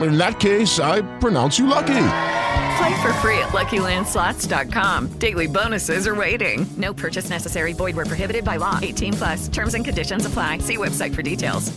In that case, I pronounce you lucky. Play for free at LuckyLandSlots.com. Daily bonuses are waiting. No purchase necessary. Void were prohibited by law. 18 plus. Terms and conditions apply. See website for details.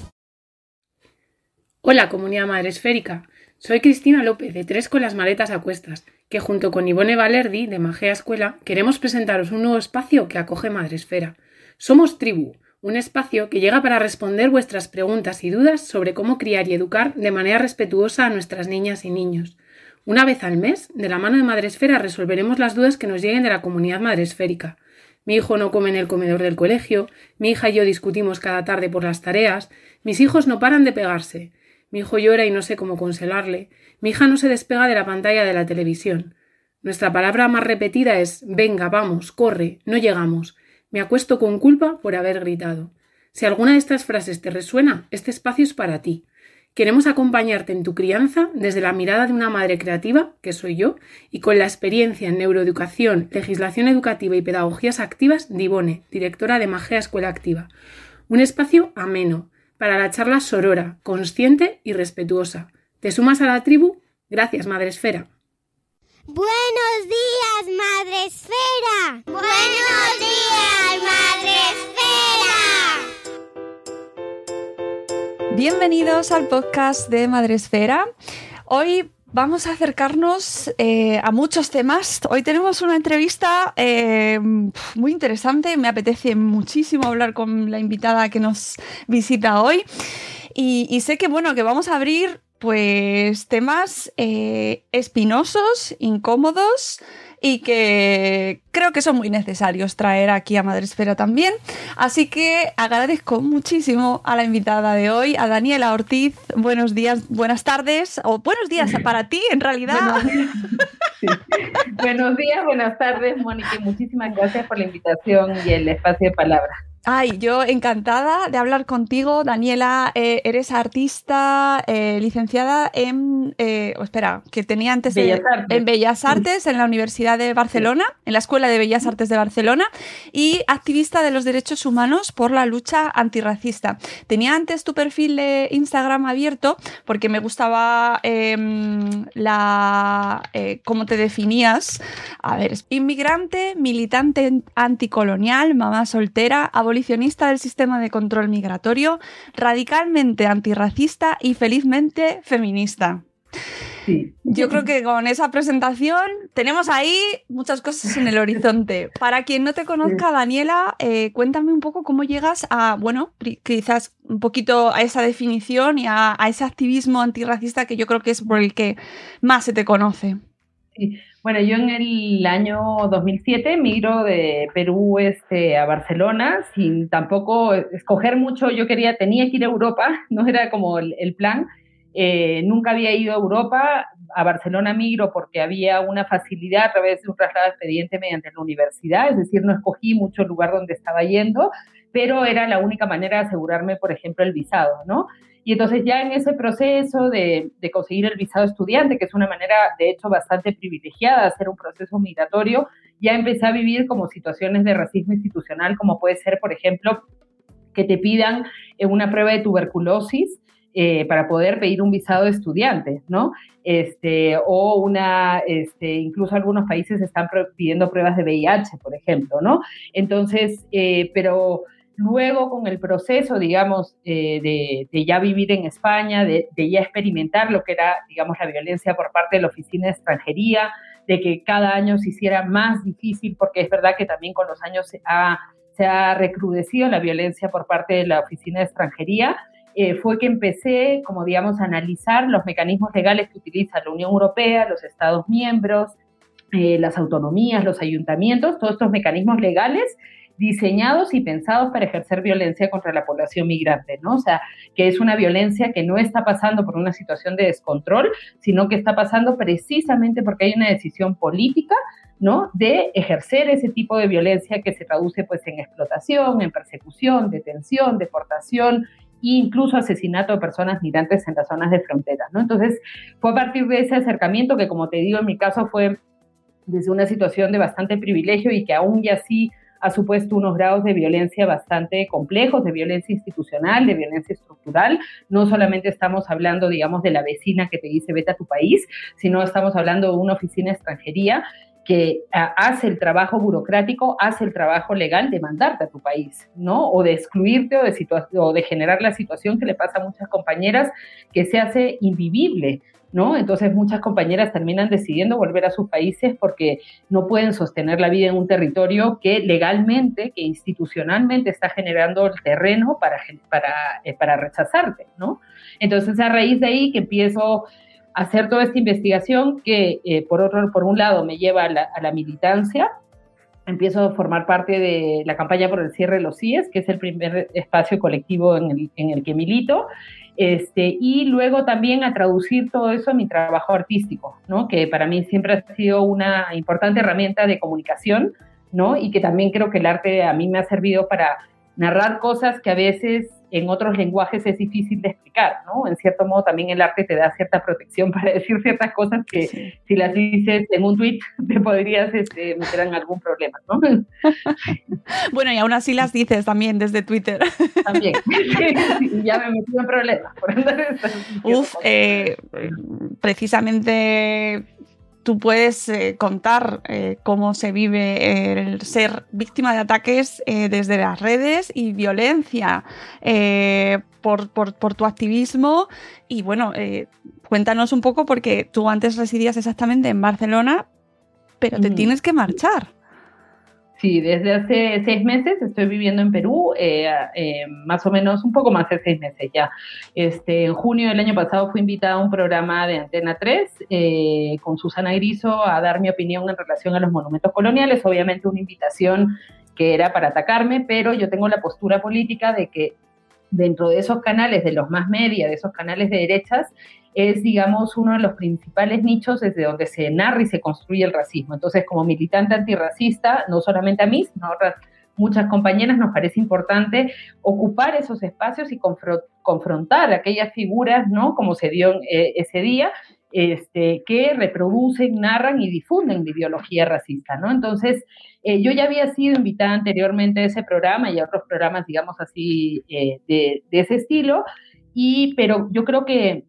Hola, comunidad madre esférica. Soy Cristina López, de Tres con las maletas a cuestas, que junto con Ivone Valerdi, de Magea Escuela, queremos presentaros un nuevo espacio que acoge Madresfera. Somos Tribu, un espacio que llega para responder vuestras preguntas y dudas sobre cómo criar y educar de manera respetuosa a nuestras niñas y niños. Una vez al mes, de la mano de Madresfera, resolveremos las dudas que nos lleguen de la comunidad madresférica. Mi hijo no come en el comedor del colegio, mi hija y yo discutimos cada tarde por las tareas, mis hijos no paran de pegarse, mi hijo llora y no sé cómo consolarle, mi hija no se despega de la pantalla de la televisión. Nuestra palabra más repetida es venga, vamos, corre, no llegamos. Me acuesto con culpa por haber gritado. Si alguna de estas frases te resuena, este espacio es para ti. Queremos acompañarte en tu crianza desde la mirada de una madre creativa, que soy yo, y con la experiencia en neuroeducación, legislación educativa y pedagogías activas de Ivone, directora de Magea Escuela Activa. Un espacio ameno, para la charla sorora, consciente y respetuosa. ¿Te sumas a la tribu? Gracias, Madre Esfera. Buenos días, Madre Esfera. Buenos días, Madre Esfera. Bienvenidos al podcast de Madresfera. Hoy vamos a acercarnos eh, a muchos temas. Hoy tenemos una entrevista eh, muy interesante. Me apetece muchísimo hablar con la invitada que nos visita hoy. Y sé que bueno, que vamos a abrir pues temas eh, espinosos, incómodos y que creo que son muy necesarios traer aquí a Madresfera también. Así que agradezco muchísimo a la invitada de hoy, a Daniela Ortiz. Buenos días, buenas tardes, o buenos días para ti en realidad. Buenos días, buenas tardes, Mónica. Muchísimas gracias por la invitación y el espacio de palabra. Ay, yo encantada de hablar contigo, Daniela. Eh, eres artista, eh, licenciada en, eh, oh, espera, que tenía antes Bellas Artes. en Bellas Artes en la Universidad de Barcelona, en la Escuela de Bellas Artes de Barcelona, y activista de los derechos humanos por la lucha antirracista. Tenía antes tu perfil de Instagram abierto porque me gustaba em, la cómo te definías. A ver, inmigrante, militante anticolonial, mamá soltera, abolicionista del sistema de control migratorio, radicalmente antirracista y felizmente feminista. Sí. Yo creo que con esa presentación tenemos ahí muchas cosas en el horizonte. Para quien no te conozca, Daniela, eh, cuéntame un poco cómo llegas a, bueno, quizás un poquito a esa definición y a, a ese activismo antirracista que yo creo que es por el que más se te conoce. Sí. Bueno, yo en el año 2007 migro de Perú este, a Barcelona sin tampoco escoger mucho. Yo quería, tenía que ir a Europa, no era como el, el plan. Eh, nunca había ido a Europa. A Barcelona migro porque había una facilidad a través de un traslado expediente mediante la universidad, es decir, no escogí mucho el lugar donde estaba yendo, pero era la única manera de asegurarme, por ejemplo, el visado, ¿no? Y entonces ya en ese proceso de, de, conseguir el visado estudiante, que es una manera, de hecho, bastante privilegiada de hacer un proceso migratorio, ya empecé a vivir como situaciones de racismo institucional, como puede ser, por ejemplo, que te pidan una prueba de tuberculosis eh, para poder pedir un visado de estudiante, ¿no? Este, o una, este, incluso algunos países están pidiendo pruebas de VIH, por ejemplo, ¿no? Entonces, eh, pero luego con el proceso, digamos, de, ya vivir en España, de, ya experimentar lo que era, digamos, la violencia por parte de la Oficina de Extranjería, de que cada año se hiciera más difícil, porque es verdad que también con los años se ha, se ha recrudecido la violencia por parte de la Oficina de Extranjería, eh, fue que empecé, como digamos, a analizar los mecanismos legales que utiliza la Unión Europea, los Estados miembros, eh, las autonomías, los ayuntamientos, todos estos mecanismos legales diseñados y pensados para ejercer violencia contra la población migrante, ¿no? O sea, que es una violencia que no está pasando por una situación de descontrol, sino que está pasando precisamente porque hay una decisión política, ¿no? De ejercer ese tipo de violencia que se traduce pues en explotación, en persecución, detención, deportación, e incluso asesinato de personas migrantes en las zonas de frontera, ¿no? Entonces, fue a partir de ese acercamiento que, como te digo, en mi caso fue desde una situación de bastante privilegio y que aún ya sí ha supuesto unos grados de violencia bastante complejos, de violencia institucional, de violencia estructural. No solamente estamos hablando, digamos, de la vecina que te dice vete a tu país, sino estamos hablando de una oficina extranjería que hace el trabajo burocrático, hace el trabajo legal de mandarte a tu país, ¿no? O de excluirte o de, o de generar la situación que le pasa a muchas compañeras que se hace invivible ¿no? Entonces muchas compañeras terminan decidiendo volver a sus países porque no pueden sostener la vida en un territorio que legalmente, que institucionalmente está generando el terreno para, para, eh, para rechazarte, ¿no? Entonces a raíz de ahí que empiezo a hacer toda esta investigación que eh, por, otro, por un lado me lleva a la, a la militancia, empiezo a formar parte de la campaña por el cierre de los CIES, que es el primer espacio colectivo en el, en el que milito, este, y luego también a traducir todo eso a mi trabajo artístico, ¿no? que para mí siempre ha sido una importante herramienta de comunicación, ¿no? y que también creo que el arte a mí me ha servido para narrar cosas que a veces en otros lenguajes es difícil de explicar, ¿no? En cierto modo también el arte te da cierta protección para decir ciertas cosas que si las dices en un tweet te podrías este, meter en algún problema, ¿no? bueno, y aún así las dices también desde Twitter. También, ya me metí en problemas. Uf, eh, precisamente tú puedes eh, contar eh, cómo se vive el ser víctima de ataques eh, desde las redes y violencia por, tu activismo. Y bueno, cuéntanos un poco porque tú antes residías exactamente en Barcelona, pero te tienes que marchar. Sí, desde hace seis meses estoy viviendo en Perú, eh, eh, más o menos un poco más de seis meses ya. Este, en junio del año pasado fui invitada a un programa de Antena 3 eh, con Susana Griso a dar mi opinión en relación a los monumentos coloniales, obviamente una invitación que era para atacarme, pero yo tengo la postura política de que dentro de esos canales, de los más media, de esos canales de derechas, es, digamos, uno de los principales nichos desde donde se narra y se construye el racismo. Entonces, como militante antirracista, no solamente a mí, sino a otras muchas compañeras, nos parece importante ocupar esos espacios y confrontar aquellas figuras, ¿no? Como se dio eh, ese día, este, que reproducen, narran y difunden la ideología racista, ¿no? Entonces, eh, yo ya había sido invitada anteriormente a ese programa y a otros programas, digamos así, eh, de, de, ese estilo, y, pero yo creo que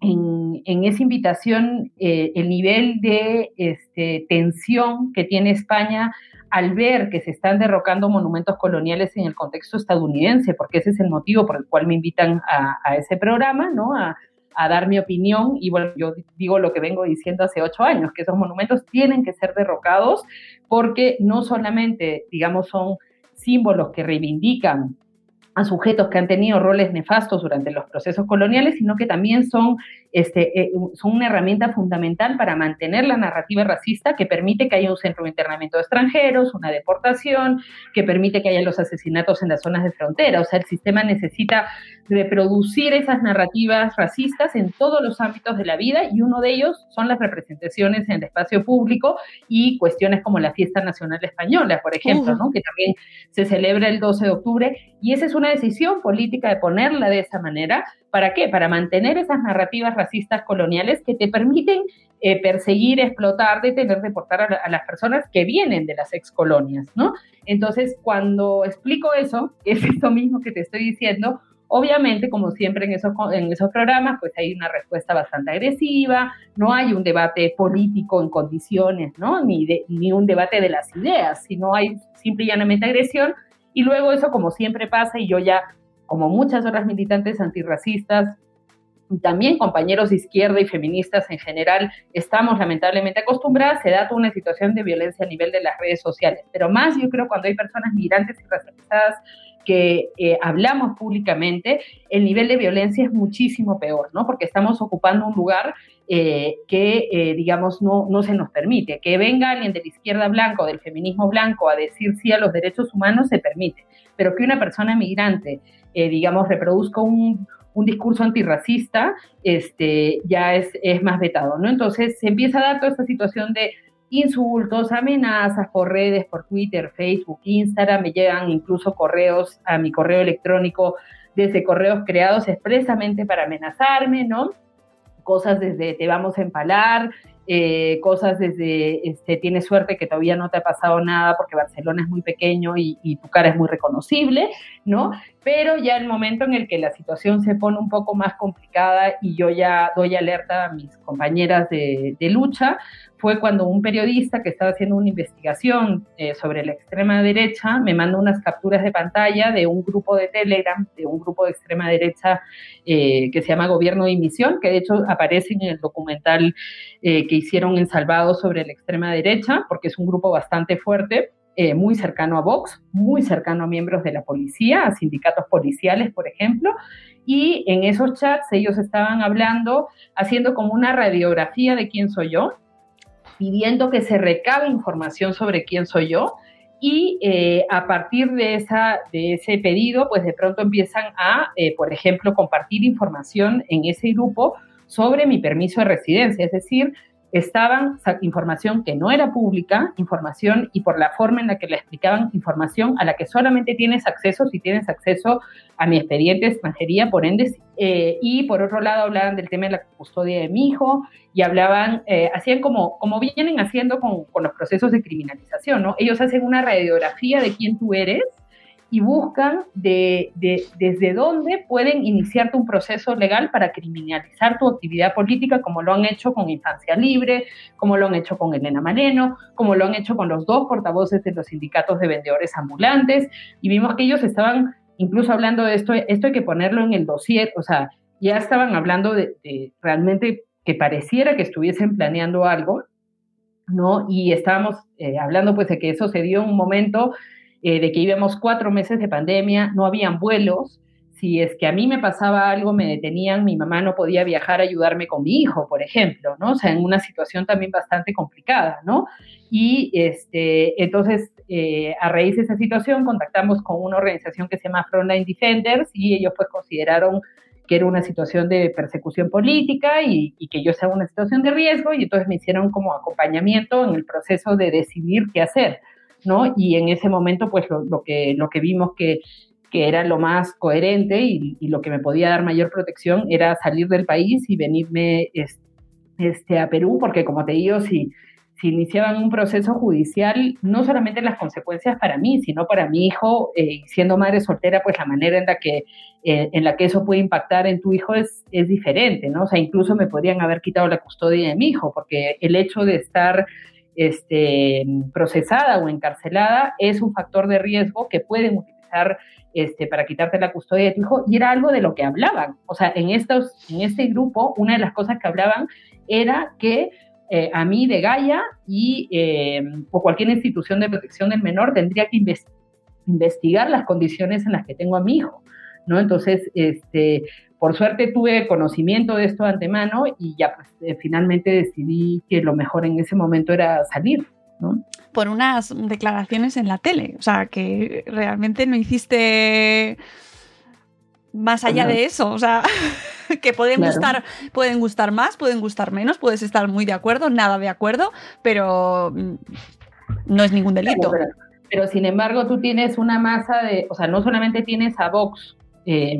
en, esa invitación eh, el nivel de este, tensión que tiene España al ver que se están derrocando monumentos coloniales en el contexto estadounidense, porque ese es el motivo por el cual me invitan a, ese programa, ¿no? A, a, dar mi opinión y bueno, yo digo lo que vengo diciendo hace ocho años, que esos monumentos tienen que ser derrocados porque no solamente, digamos, son símbolos que reivindican sujetos que han tenido roles nefastos durante los procesos coloniales, sino que también son, este, eh, son una herramienta fundamental para mantener la narrativa racista que permite que haya un centro de internamiento de extranjeros, una deportación, que permite que haya los asesinatos en las zonas de frontera. O sea, el sistema necesita reproducir esas narrativas racistas en todos los ámbitos de la vida y uno de ellos son las representaciones en el espacio público y cuestiones como la Fiesta Nacional Española, por ejemplo, ¿no? que también se celebra el 12 de octubre y esa es una decisión política de ponerla de esa manera. ¿Para qué? Para mantener esas narrativas racistas coloniales que te permiten eh, perseguir, explotar, detener, deportar a, las personas que vienen de las excolonias, ¿no? Entonces, cuando explico eso, es esto mismo que te estoy diciendo, Obviamente, como siempre en esos, en esos programas, pues hay una respuesta bastante agresiva, no hay un debate político en condiciones, ¿no? Ni, ni un debate de las ideas, sino hay simple y llanamente agresión. Y luego eso, como siempre pasa, y yo ya, como muchas otras militantes antirracistas, también compañeros de izquierda y feministas en general estamos lamentablemente acostumbradas, se da una situación de violencia a nivel de las redes sociales. Pero más yo creo cuando hay personas migrantes y racializadas que eh, hablamos públicamente, el nivel de violencia es muchísimo peor, ¿no? Porque estamos ocupando un lugar eh, que, eh, digamos, no, no se nos permite. Que venga alguien de la izquierda blanca o del feminismo blanco a decir sí a los derechos humanos se permite, pero que una persona migrante, digamos, reproduzca un, un discurso antirracista, este, ya es, es más vetado, ¿no? Entonces se empieza a dar toda esta situación de insultos, amenazas por redes, por Twitter, Facebook, Instagram, me llegan incluso correos a mi correo electrónico desde correos creados expresamente para amenazarme, ¿no? Cosas desde te vamos a empalar, eh, cosas desde, este, tienes suerte que todavía no te ha pasado nada porque Barcelona es muy pequeño y, tu cara es muy reconocible, ¿no? Pero ya el momento en el que la situación se pone un poco más complicada y yo ya doy alerta a mis compañeras de, lucha, fue cuando un periodista que estaba haciendo una investigación eh, sobre la extrema derecha me mandó unas capturas de pantalla de un grupo de Telegram, de un grupo de extrema derecha eh, que se llama Gobierno de Misión, que de hecho aparece en el documental eh, que hicieron en Salvado sobre la extrema derecha, porque es un grupo bastante fuerte. Muy cercano a Vox, muy cercano a miembros de la policía, a sindicatos policiales, por ejemplo, y en esos chats ellos estaban hablando, haciendo como una radiografía de quién soy yo, pidiendo que se recabe información sobre quién soy yo y eh, a partir de, esa, de ese pedido, pues de pronto empiezan a, eh, por ejemplo, compartir información en ese grupo sobre mi permiso de residencia, es decir, estaban información que no era pública, información y por la forma en la que le explicaban información a la que solamente tienes acceso si tienes acceso a mi expediente de extranjería, por ende, eh, y por otro lado hablaban del tema de la custodia de mi hijo y hablaban, eh, hacían como, como vienen haciendo con, con los procesos de criminalización, ¿no? Ellos hacen una radiografía de quién tú eres y buscan de, desde dónde pueden iniciarte un proceso legal para criminalizar tu actividad política, como lo han hecho con Infancia Libre, como lo han hecho con Elena Maleno, como lo han hecho con los dos portavoces de los sindicatos de vendedores ambulantes, y vimos que ellos estaban incluso hablando de esto, esto hay que ponerlo en el dossier, o sea, ya estaban hablando de, realmente que pareciera que estuviesen planeando algo, ¿no? Y estábamos eh, hablando pues de que eso se dio un momento eh, de que íbamos cuatro meses de pandemia, no habían vuelos. Si es que a mí me pasaba algo, me detenían, mi mamá no podía viajar a ayudarme con mi hijo, por ejemplo, ¿no? O sea, en una situación también bastante complicada, ¿no? Y este, entonces, eh, a raíz de esa situación, contactamos con una organización que se llama Frontline Defenders y ellos pues consideraron que era una situación de persecución política y, y, que yo en una situación de riesgo y entonces me hicieron como acompañamiento en el proceso de decidir qué hacer. ¿No? Y en ese momento, pues lo, que, lo que vimos que, que era lo más coherente y, lo que me podía dar mayor protección era salir del país y venirme este, a Perú, porque como te digo, si, si iniciaban un proceso judicial, no solamente las consecuencias para mí, sino para mi hijo, eh, siendo madre soltera, pues la manera en la que, eh, en la que eso puede impactar en tu hijo es, es diferente, ¿no? O sea, incluso me podrían haber quitado la custodia de mi hijo, porque el hecho de estar este, procesada o encarcelada es un factor de riesgo que pueden utilizar este, para quitarte la custodia de tu hijo y era algo de lo que hablaban. O sea, en, estos, en este grupo, una de las cosas que hablaban era que eh, a mí de Gaia y, eh, o cualquier institución de protección del menor tendría que investigar las condiciones en las que tengo a mi hijo. ¿no? Entonces, este, por suerte tuve conocimiento de esto de antemano y ya pues eh, finalmente decidí que lo mejor en ese momento era salir, ¿no? Por unas declaraciones en la tele, o sea, que realmente no hiciste más allá de eso, o sea, que pueden gustar, pueden gustar más, pueden gustar menos, puedes estar muy de acuerdo, nada de acuerdo, pero mm, no es ningún delito. pero, sin embargo tú tienes una masa de, o sea, no solamente tienes a Vox eh,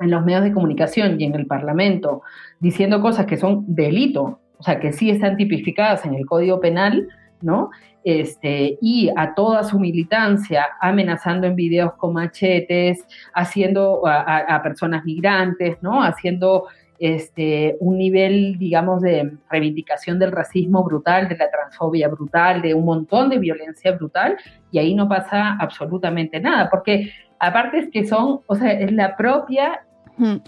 en los medios de comunicación y en el Parlamento diciendo cosas que son delito, o sea, que sí están tipificadas en el Código Penal, ¿no? Este, y a toda su militancia amenazando en videos con machetes, haciendo a, personas migrantes, ¿no? Haciendo este, un nivel, digamos, de reivindicación del racismo brutal, de la transfobia brutal, de un montón de violencia brutal, y ahí no pasa absolutamente nada, porque aparte es que son, o sea, es la propia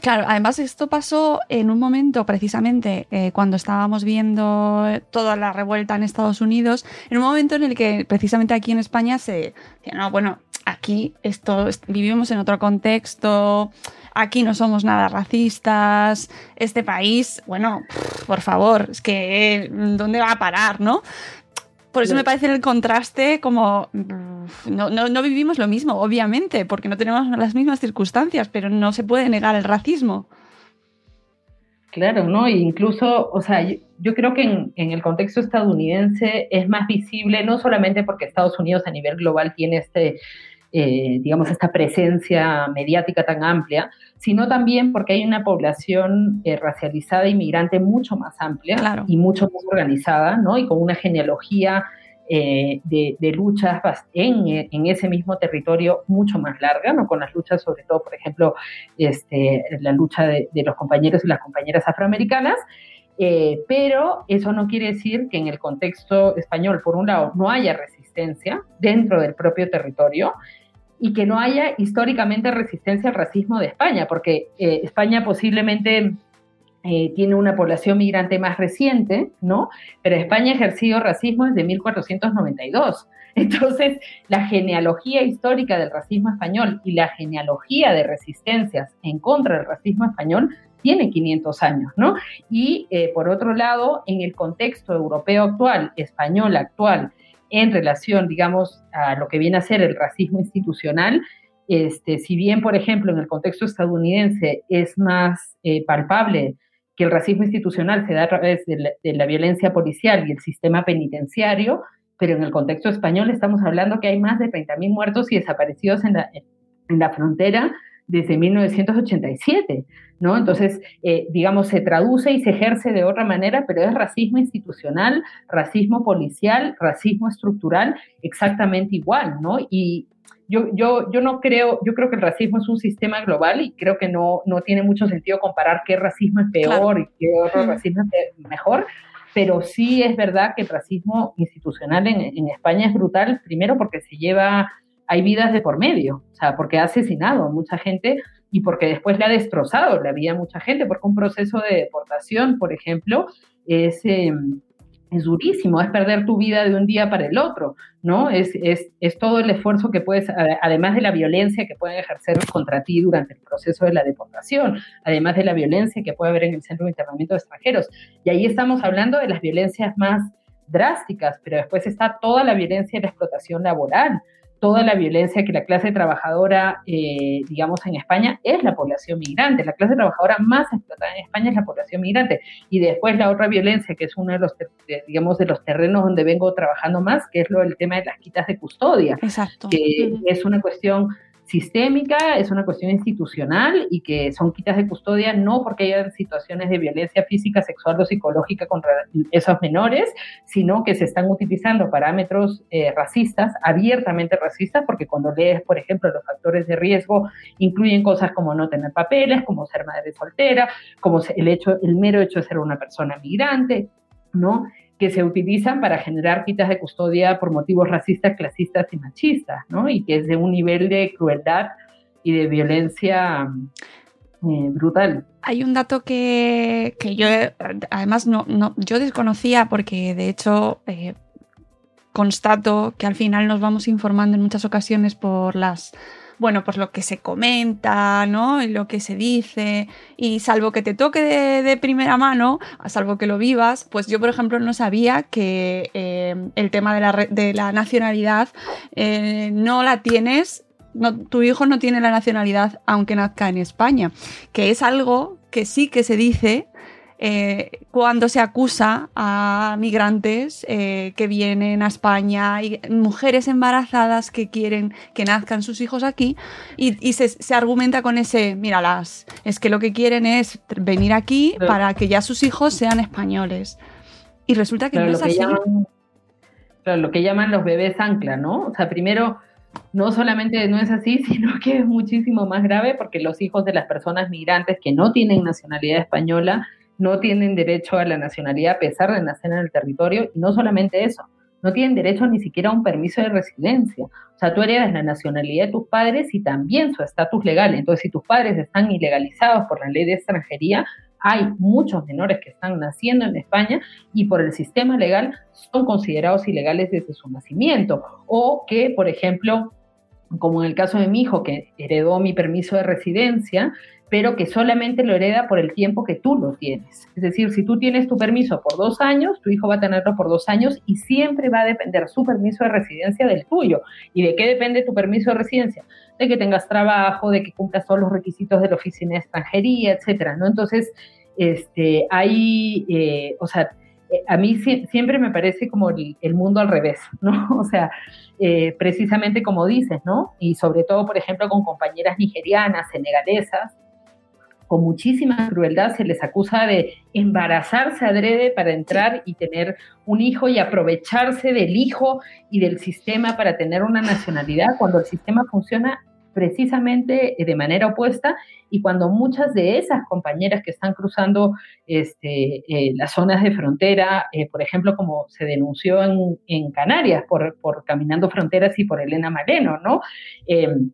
Claro, además esto pasó en un momento precisamente eh, cuando estábamos viendo toda la revuelta en Estados Unidos, en un momento en el que precisamente aquí en España se decía, no, bueno, aquí esto vivimos en otro contexto, aquí no somos nada racistas, este país, bueno, por favor, es que ¿dónde va a parar, no? Por eso me parece el contraste como no, no, vivimos lo mismo, obviamente, porque no tenemos las mismas circunstancias, pero no se puede negar el racismo. Claro, ¿no? E incluso, o sea, yo, creo que en, en, el contexto estadounidense es más visible, no solamente porque Estados Unidos a nivel global tiene este, eh, digamos, esta presencia mediática tan amplia, sino también porque hay una población eh, racializada inmigrante mucho más amplia y mucho más organizada, ¿no? Y con una genealogía eh, de, luchas en, en, ese mismo territorio mucho más larga, ¿no? Con las luchas, sobre todo, por ejemplo, este, la lucha de, los compañeros y las compañeras afroamericanas. pero eso no quiere decir que en el contexto español, por un lado, no haya resistencia dentro del propio territorio y que no haya históricamente resistencia al racismo de España, porque eh, España posiblemente eh, tiene una población migrante más reciente, ¿no? Pero España ha ejercido racismo desde 1492. Entonces, la genealogía histórica del racismo español y la genealogía de resistencias en contra del racismo español tiene 500 años, ¿no? Y eh, por otro lado, en el contexto europeo actual, español actual, en relación, digamos, a lo que viene a ser el racismo institucional. Este, si bien, por ejemplo, en el contexto estadounidense es más eh, palpable que el racismo institucional se da a través de la, violencia policial y el sistema penitenciario, pero en el contexto español estamos hablando que hay más de 30.000 muertos y desaparecidos en la, en la frontera desde 1987, ¿no? Entonces, eh, digamos, se traduce y se ejerce de otra manera, pero es racismo institucional, racismo policial, racismo estructural, exactamente igual, ¿no? Y yo, yo, yo no creo, yo creo que el racismo es un sistema global y creo que no, no tiene mucho sentido comparar qué racismo es peor y qué otro racismo es mejor, pero sí es verdad que el racismo institucional en, en España es brutal, primero porque se lleva hay vidas de por medio, o sea, porque ha asesinado a mucha gente y porque después le ha destrozado la vida a mucha gente, porque un proceso de deportación, por ejemplo, es, em, durísimo, es perder tu vida de un día para el otro, ¿no? Es, es, es, todo el esfuerzo que puedes, además de la violencia que pueden ejercer contra ti durante el proceso de la deportación, además de la violencia que puede haber en el centro de internamiento de extranjeros. Y ahí estamos hablando de las violencias más drásticas, pero después está toda la violencia de la explotación laboral, toda la violencia que la clase trabajadora, eh, digamos, en España es la población migrante. La clase trabajadora más explotada en España es la población migrante. Y después la otra violencia, que es uno de los, digamos, de los terrenos donde vengo trabajando más, que es lo del tema de las quitas de custodia. Exacto. Que es una cuestión sistémica, es una cuestión institucional y que son quitas de custodia no porque haya situaciones de violencia física, sexual o psicológica contra esos menores, sino que se están utilizando parámetros eh, racistas, abiertamente racistas, porque cuando lees, por ejemplo, los factores de riesgo incluyen cosas como no tener papeles, como ser madre soltera, como el hecho, el mero hecho de ser una persona migrante, ¿no? Que se utilizan para generar quitas de custodia por motivos racistas, clasistas y machistas, ¿no? Y que es de un nivel de crueldad y de violencia eh, brutal. Hay un dato que, yo, además, no, no, yo desconocía porque, de hecho, eh, constato que al final nos vamos informando en muchas ocasiones por las bueno, pues lo que se comenta, ¿no? lo que se dice, y salvo que te toque de, primera mano, salvo que lo vivas, pues yo, por ejemplo, no sabía que eh, el tema de la, nacionalidad eh, no la tienes tu hijo no tiene la nacionalidad aunque nazca en España, que es algo que sí que se dice eh, cuando se acusa a migrantes eh, que vienen a España y mujeres embarazadas que quieren que nazcan sus hijos aquí y, se, argumenta con ese, míralas, es que lo que quieren es venir aquí para que ya sus hijos sean españoles. Y resulta que no es así. lo que llaman los bebés ancla, ¿no? O sea, primero, no solamente no es así, sino que es muchísimo más grave porque los hijos de las personas migrantes que no tienen nacionalidad española no tienen derecho a la nacionalidad a pesar de nacer en el territorio y no solamente eso, no tienen derecho ni siquiera a un permiso de residencia. O sea, tú heredas la nacionalidad de tus padres y también su estatus legal. Entonces, si tus padres están ilegalizados por la ley de extranjería, hay muchos menores que están naciendo en España y por el sistema legal son considerados ilegales desde su nacimiento. O que, por ejemplo, como en el caso de mi hijo, que heredó mi permiso de residencia, pero que solamente lo hereda por el tiempo que tú lo tienes. Es decir, si tú tienes tu permiso por dos años, tu hijo va a tenerlo por dos años y siempre va a depender su permiso de residencia del tuyo. ¿Y de qué depende tu permiso de residencia? De que tengas trabajo, de que cumplas todos los requisitos de la oficina de extranjería, etcétera, ¿no? Entonces, este, hay, eh, o sea, eh, a mí siempre me parece como el, mundo al revés, ¿no? O sea, eh, precisamente como dices, ¿no? Y sobre todo, por ejemplo, con compañeras nigerianas, senegalesas, con muchísima crueldad se les acusa de embarazarse adrede para entrar y tener un hijo y aprovecharse del hijo y del sistema para tener una nacionalidad cuando el sistema funciona precisamente de manera opuesta y cuando muchas de esas compañeras que están cruzando este, eh, las zonas de frontera, eh, por ejemplo, como se denunció en, Canarias por, por, Caminando Fronteras y por Elena Maleno, ¿no? Em,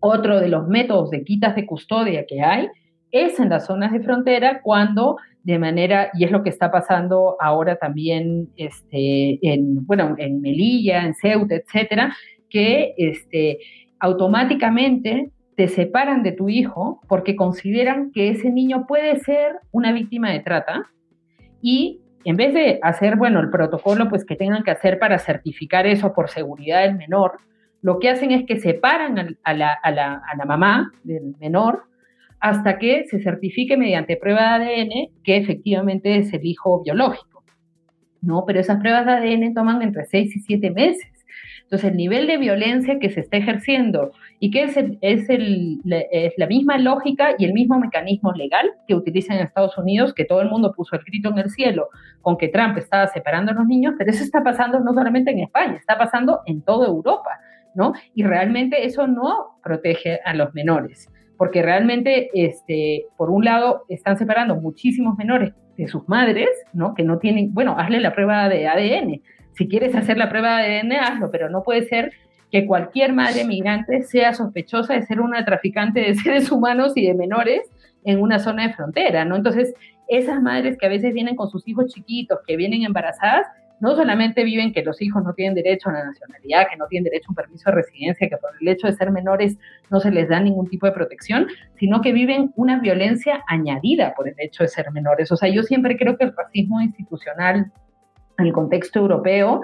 otro de los métodos de quitas de custodia que hay es en las zonas de frontera cuando de manera, y es lo que está pasando ahora también este, en, bueno, en Melilla, en Ceuta, etcétera, que este, automáticamente te separan de tu hijo porque consideran que ese niño puede ser una víctima de trata y en vez de hacer, bueno, el protocolo pues que tengan que hacer para certificar eso por seguridad del menor, lo que hacen es que separan a la, a la, a la mamá del menor hasta que se certifique mediante prueba de ADN que efectivamente es el hijo biológico. ¿no? Pero esas pruebas de ADN toman entre 6 y 7 meses. Entonces, el nivel de violencia que se está ejerciendo y que es, es, es, la misma lógica y el mismo mecanismo legal que utilizan en Estados Unidos, que todo el mundo puso el grito en el cielo con que Trump estaba separando a los niños, pero eso está pasando no solamente en España, está pasando en toda Europa, ¿no? Y realmente eso no protege a los menores porque realmente, este, por un lado, están separando muchísimos menores de sus madres, ¿no? Que no tienen, bueno, hazle la prueba de ADN. Si quieres hacer la prueba de ADN, hazlo, pero no puede ser que cualquier madre migrante sea sospechosa de ser una traficante de seres humanos y de menores en una zona de frontera, ¿no? Entonces, esas madres que a veces vienen con sus hijos chiquitos, que vienen embarazadas, no solamente viven que los hijos no tienen derecho a la nacionalidad, que no tienen derecho a un permiso de residencia, que por el hecho de ser menores no se les da ningún tipo de protección, sino que viven una violencia añadida por el hecho de ser menores. O sea, yo siempre creo que el racismo institucional en el contexto europeo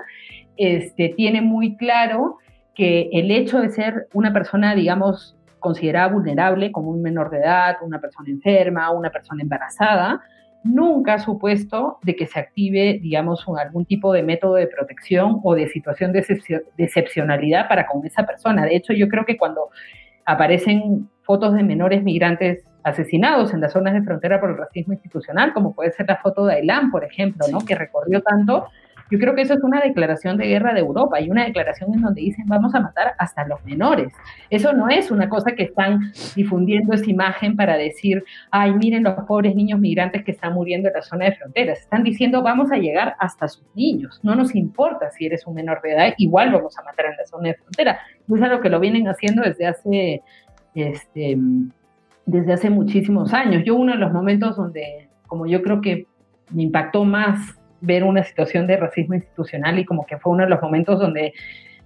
este, tiene muy claro que el hecho de ser una persona, digamos, considerada vulnerable como un menor de edad, una persona enferma, una persona embarazada, nunca ha supuesto de que se active, digamos, algún tipo de método de protección o de situación de, excepcionalidad para con esa persona. De hecho, yo creo que cuando aparecen fotos de menores migrantes asesinados en las zonas de frontera por el racismo institucional, como puede ser la foto de Ailán, por ejemplo, ¿no? que recorrió tanto, yo creo que eso es una declaración de guerra de Europa y una declaración en donde dicen vamos a matar hasta los menores. Eso no es una cosa que están difundiendo esa imagen para decir, ay, miren los pobres niños migrantes que están muriendo en la zona de fronteras. Están diciendo vamos a llegar hasta sus niños. No nos importa si eres un menor de edad, igual vamos a matar en la zona de frontera. Es algo que lo vienen haciendo desde hace, este, desde hace muchísimos años. Yo uno de los momentos donde, como yo creo que me impactó más ver una situación de racismo institucional y como que fue uno de los momentos donde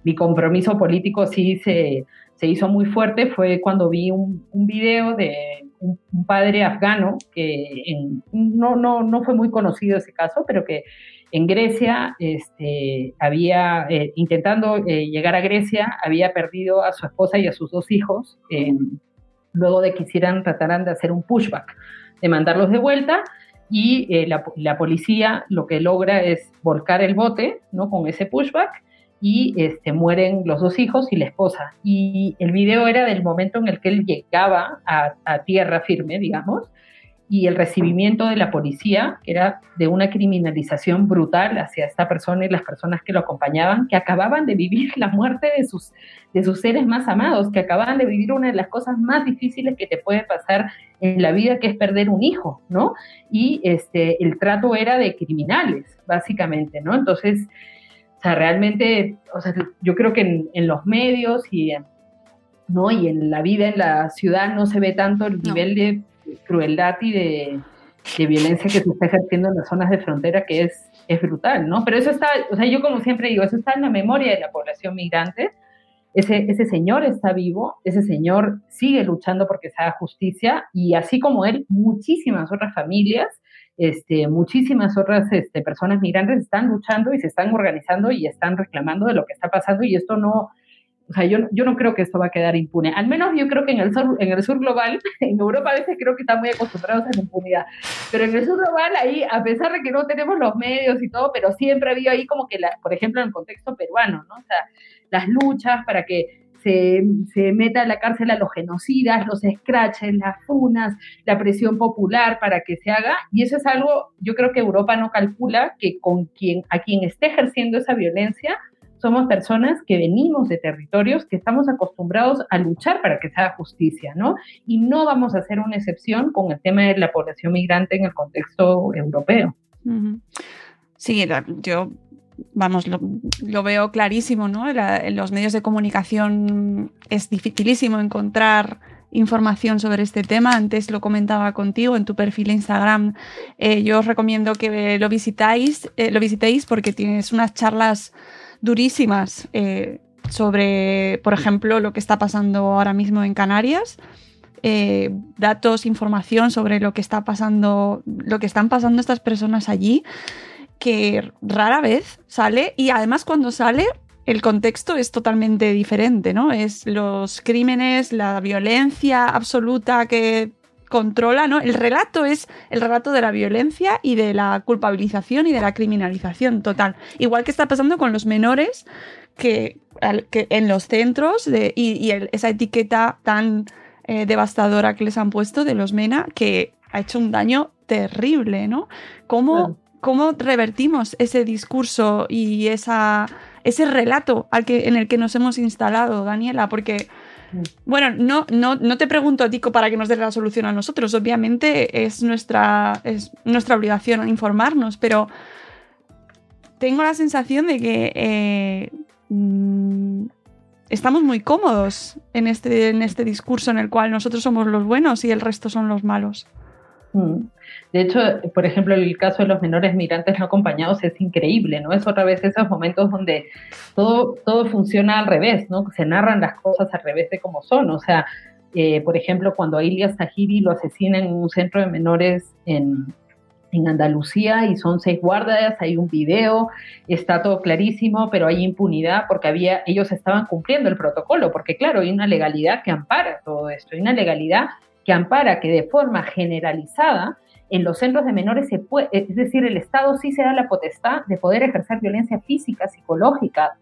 mi compromiso político sí se, se hizo muy fuerte fue cuando vi un, un video de un, padre afgano que no, no, no fue muy conocido ese caso, pero que en Grecia este, había, eh, intentando eh, llegar a Grecia, había perdido a su esposa y a sus dos hijos luego de que hicieran, trataran de hacer un pushback, de mandarlos de vuelta y eh, la, policía lo que logra es volcar el bote, ¿no? Con ese pushback y este, mueren los dos hijos y la esposa. Y el video era del momento en el que él llegaba a, tierra firme, digamos, y el recibimiento de la policía, era de una criminalización brutal hacia esta persona y las personas que lo acompañaban, que acababan de vivir la muerte de sus, de sus seres más amados, que acababan de vivir una de las cosas más difíciles que te puede pasar en la vida, que es perder un hijo, ¿no? Y este, el trato era de criminales, básicamente, ¿no? Entonces, o sea, realmente, o sea, yo creo que en, en los medios y en, ¿no? y en la vida en la ciudad no se ve tanto el nivel de crueldad y de, violencia que se está ejerciendo en las zonas de frontera, que es, es brutal, ¿no? Pero eso está, o sea, yo como siempre digo, eso está en la memoria de la población migrante. Ese, ese señor está vivo, ese señor sigue luchando porque se haga justicia y así como él, muchísimas otras familias, este, muchísimas otras este, personas migrantes están luchando y se están organizando y están reclamando de lo que está pasando y esto no, o sea, yo, yo no creo que esto va a quedar impune. Al menos yo creo que en el sur, en el sur global, en Europa a veces creo que están muy acostumbrados a la impunidad, pero en el sur global ahí, a pesar de que no tenemos los medios y todo, pero siempre ha habido ahí como que, la, por ejemplo, en el contexto peruano, ¿no? O sea, las luchas para que se, se, meta a la cárcel a los genocidas, los scratches, las funas, la presión popular para que se haga. Y eso es algo, yo creo que Europa no calcula que con quien, a quien esté ejerciendo esa violencia somos personas que venimos de territorios que estamos acostumbrados a luchar para que se haga justicia, ¿no? Y no vamos a hacer una excepción con el tema de la población migrante en el contexto europeo. Sí, yo vamos, lo, veo clarísimo, ¿no? en los medios de comunicación es dificilísimo encontrar información sobre este tema. Antes lo comentaba contigo en tu perfil de Instagram. Eh, yo os recomiendo que lo visitáis, eh, lo visitéis porque tienes unas charlas durísimas eh, sobre, por ejemplo, lo que está pasando ahora mismo en Canarias. Datos, información sobre lo que está pasando, lo que están pasando estas personas allí, que rara vez sale y además cuando sale el contexto es totalmente diferente, ¿no? Es los crímenes, la violencia absoluta que controla, ¿no? El relato es el relato de la violencia y de la culpabilización y de la criminalización total. Igual que está pasando con los menores que, en los centros y, esa etiqueta tan eh, devastadora que les han puesto de los MENA que ha hecho un daño terrible, ¿no? ¿Cómo, cómo revertimos ese discurso y ese relato al que, en el que nos hemos instalado, Daniela? Porque bueno, no, no, no te pregunto a ti para que nos des la solución a nosotros. Obviamente es nuestra, es nuestra obligación informarnos, pero tengo la sensación de que eh, mm, estamos muy cómodos en este, en este discurso en el cual nosotros somos los buenos y el resto son los malos. Mm. De hecho, por ejemplo, el caso de los menores migrantes no acompañados es increíble, ¿no? Es otra vez esos momentos donde todo, todo funciona al revés, ¿no? Se narran las cosas al revés de cómo son. O sea, eh, por ejemplo, cuando a Ilias Tahiri lo asesinan en un centro de menores en, en Andalucía y son seis guardias, hay un video, está todo clarísimo, pero hay impunidad porque había, ellos estaban cumpliendo el protocolo, porque claro, hay una legalidad que ampara todo esto, hay una legalidad que ampara que de forma generalizada en los centros de menores se puede, es decir, el Estado sí se da la potestad de poder ejercer violencia física, psicológica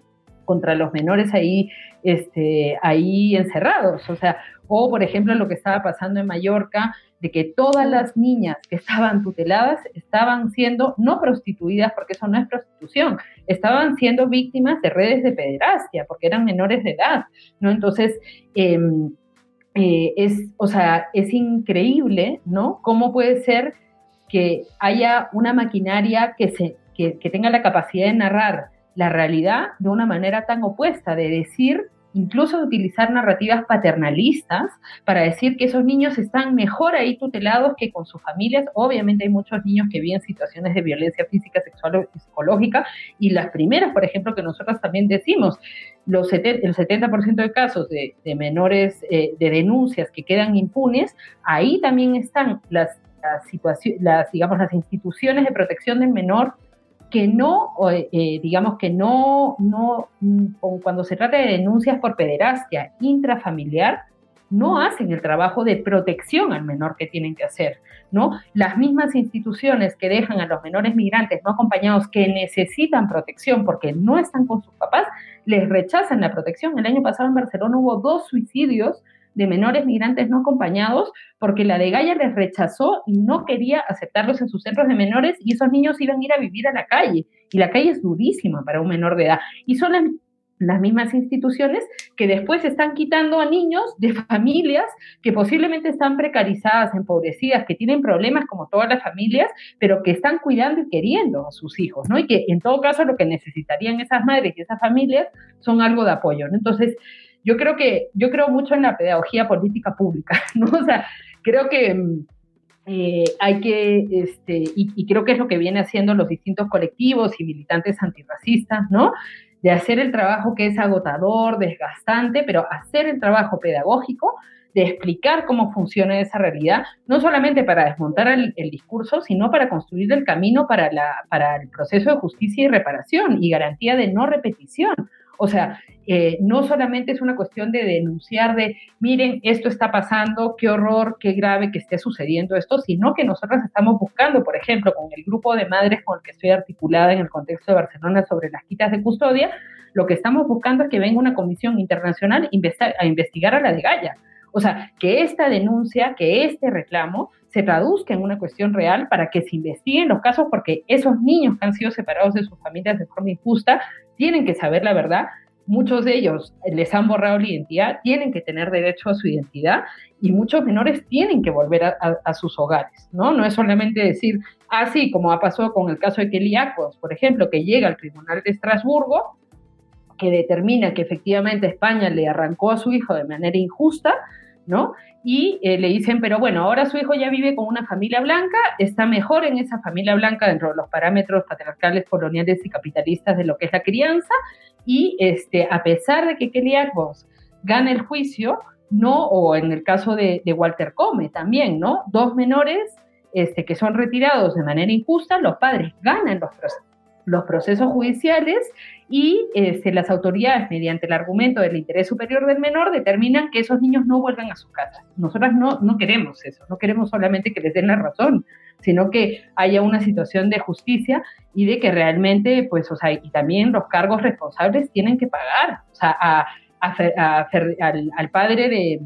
contra los menores ahí, este, ahí encerrados. O sea, o por ejemplo lo que estaba pasando en Mallorca, de que todas las niñas que estaban tuteladas estaban siendo no prostituidas, porque eso no es prostitución, estaban siendo víctimas de redes de pederastia, porque eran menores de edad, ¿no? Entonces, eh, eh, es, o sea, es increíble, ¿no? ¿Cómo puede ser que haya una maquinaria que, se, que, que tenga la capacidad de narrar la realidad de una manera tan opuesta, de decir incluso de utilizar narrativas paternalistas para decir que esos niños están mejor ahí tutelados que con sus familias. Obviamente hay muchos niños que viven situaciones de violencia física, sexual o psicológica y las primeras, por ejemplo, que nosotros también decimos, los el 70% de casos de, menores, eh, de denuncias que quedan impunes, ahí también están las, las, las, digamos, las instituciones de protección del menor que no, eh, digamos que no, no, mm, cuando se trata de denuncias por pederastia intrafamiliar, no hacen el trabajo de protección al menor que tienen que hacer, ¿no? Las mismas instituciones que dejan a los menores migrantes no acompañados que necesitan protección porque no están con sus papás, les rechazan la protección. El año pasado en Barcelona hubo dos suicidios de menores migrantes no acompañados porque la de Gaia les rechazó y no quería aceptarlos en sus centros de menores y esos niños iban a ir a vivir a la calle. Y la calle es durísima para un menor de edad. Y son las las mismas instituciones que después están quitando a niños de familias que posiblemente están precarizadas, empobrecidas, que tienen problemas como todas las familias, pero que están cuidando y queriendo a sus hijos, ¿no? Y que en todo caso lo que necesitarían esas madres y esas familias son algo de apoyo, ¿no? Entonces, yo creo que, yo creo mucho en la pedagogía política pública, ¿no? O sea, creo que... Mm, eh, hay que, este, y, y, creo que es lo que viene haciendo los distintos colectivos y militantes antirracistas, ¿no? De hacer el trabajo que es agotador, desgastante, pero hacer el trabajo pedagógico de explicar cómo funciona esa realidad, no solamente para desmontar el, discurso, sino para construir el camino para, la, para el proceso de justicia y reparación y garantía de no repetición. O sea, eh, no solamente es una cuestión de denunciar de, miren, esto está pasando, qué horror, qué grave que esté sucediendo esto, sino que nosotros estamos buscando, por ejemplo, con el grupo de madres con el que estoy articulada en el contexto de Barcelona sobre las quitas de custodia, lo que estamos buscando es que venga una comisión internacional a investigar a la de Gaia. O sea, que esta denuncia, que este reclamo se traduzca en una cuestión real para que se investiguen los casos, porque esos niños que han sido separados de sus familias de forma injusta tienen que saber la verdad. Muchos de ellos les han borrado la identidad, tienen que tener derecho a su identidad y muchos menores tienen que volver a, sus hogares, ¿no? No es solamente decir, así ah, como ha pasado con el caso de Kelly Acos, por ejemplo, que llega al Tribunal de Estrasburgo, que determina que efectivamente España le arrancó a su hijo de manera injusta, ¿no? Y eh, le dicen, pero bueno, ahora su hijo ya vive con una familia blanca, está mejor en esa familia blanca dentro de los parámetros patriarcales, coloniales y capitalistas de lo que es la crianza, y este, a pesar de que Kelly Ackbos gana el juicio, no, o en el caso de, Walter Come también, ¿no? Dos menores este, que son retirados de manera injusta, los padres ganan los, los procesos judiciales y este, las autoridades, mediante el argumento del interés superior del menor, determinan que esos niños no vuelvan a su casa. Nosotras no, no queremos eso, no queremos solamente que les den la razón, sino que haya una situación de justicia y de que realmente, pues, o sea, y también los cargos responsables tienen que pagar, o sea, a, al, padre de,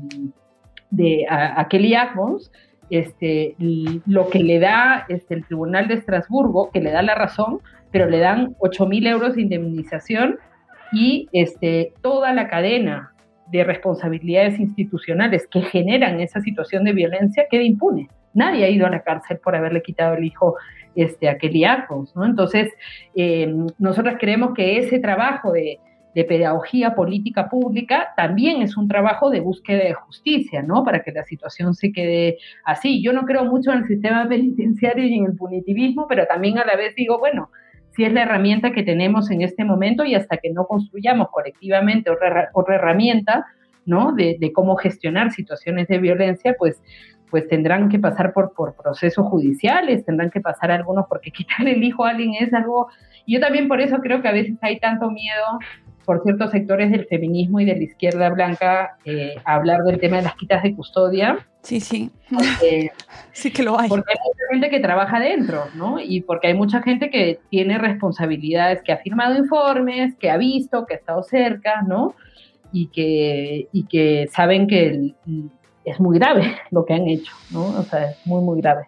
de a, Kelly Ackbons, este, lo que le da este, el Tribunal de Estrasburgo, que le da la razón, pero le dan 8 mil euros de indemnización y este, toda la cadena de responsabilidades institucionales que generan esa situación de violencia queda impune. Nadie ha ido a la cárcel por haberle quitado el hijo este, a Kelly ¿no? Entonces, eh, nosotros creemos que ese trabajo de, de pedagogía política pública también es un trabajo de búsqueda de justicia, ¿no? Para que la situación se quede así. Yo no creo mucho en el sistema penitenciario y en el punitivismo, pero también a la vez digo, bueno, si es la herramienta que tenemos en este momento y hasta que no construyamos colectivamente otra, otra herramienta, ¿no? De, cómo gestionar situaciones de violencia, pues, pues tendrán que pasar por, por procesos judiciales, tendrán que pasar algunos porque quitarle el hijo a alguien es algo... Yo también por eso creo que a veces hay tanto miedo por ciertos sectores del feminismo y de la izquierda blanca eh, hablar del tema de las quitas de custodia. Sí, sí. sí que lo hay. Porque hay mucha gente que trabaja dentro, ¿no? Y porque hay mucha gente que tiene responsabilidades, que ha firmado informes, que ha visto, que ha estado cerca, ¿no? Y que, y que saben que es muy grave lo que han hecho, ¿no? O sea, es muy, muy grave.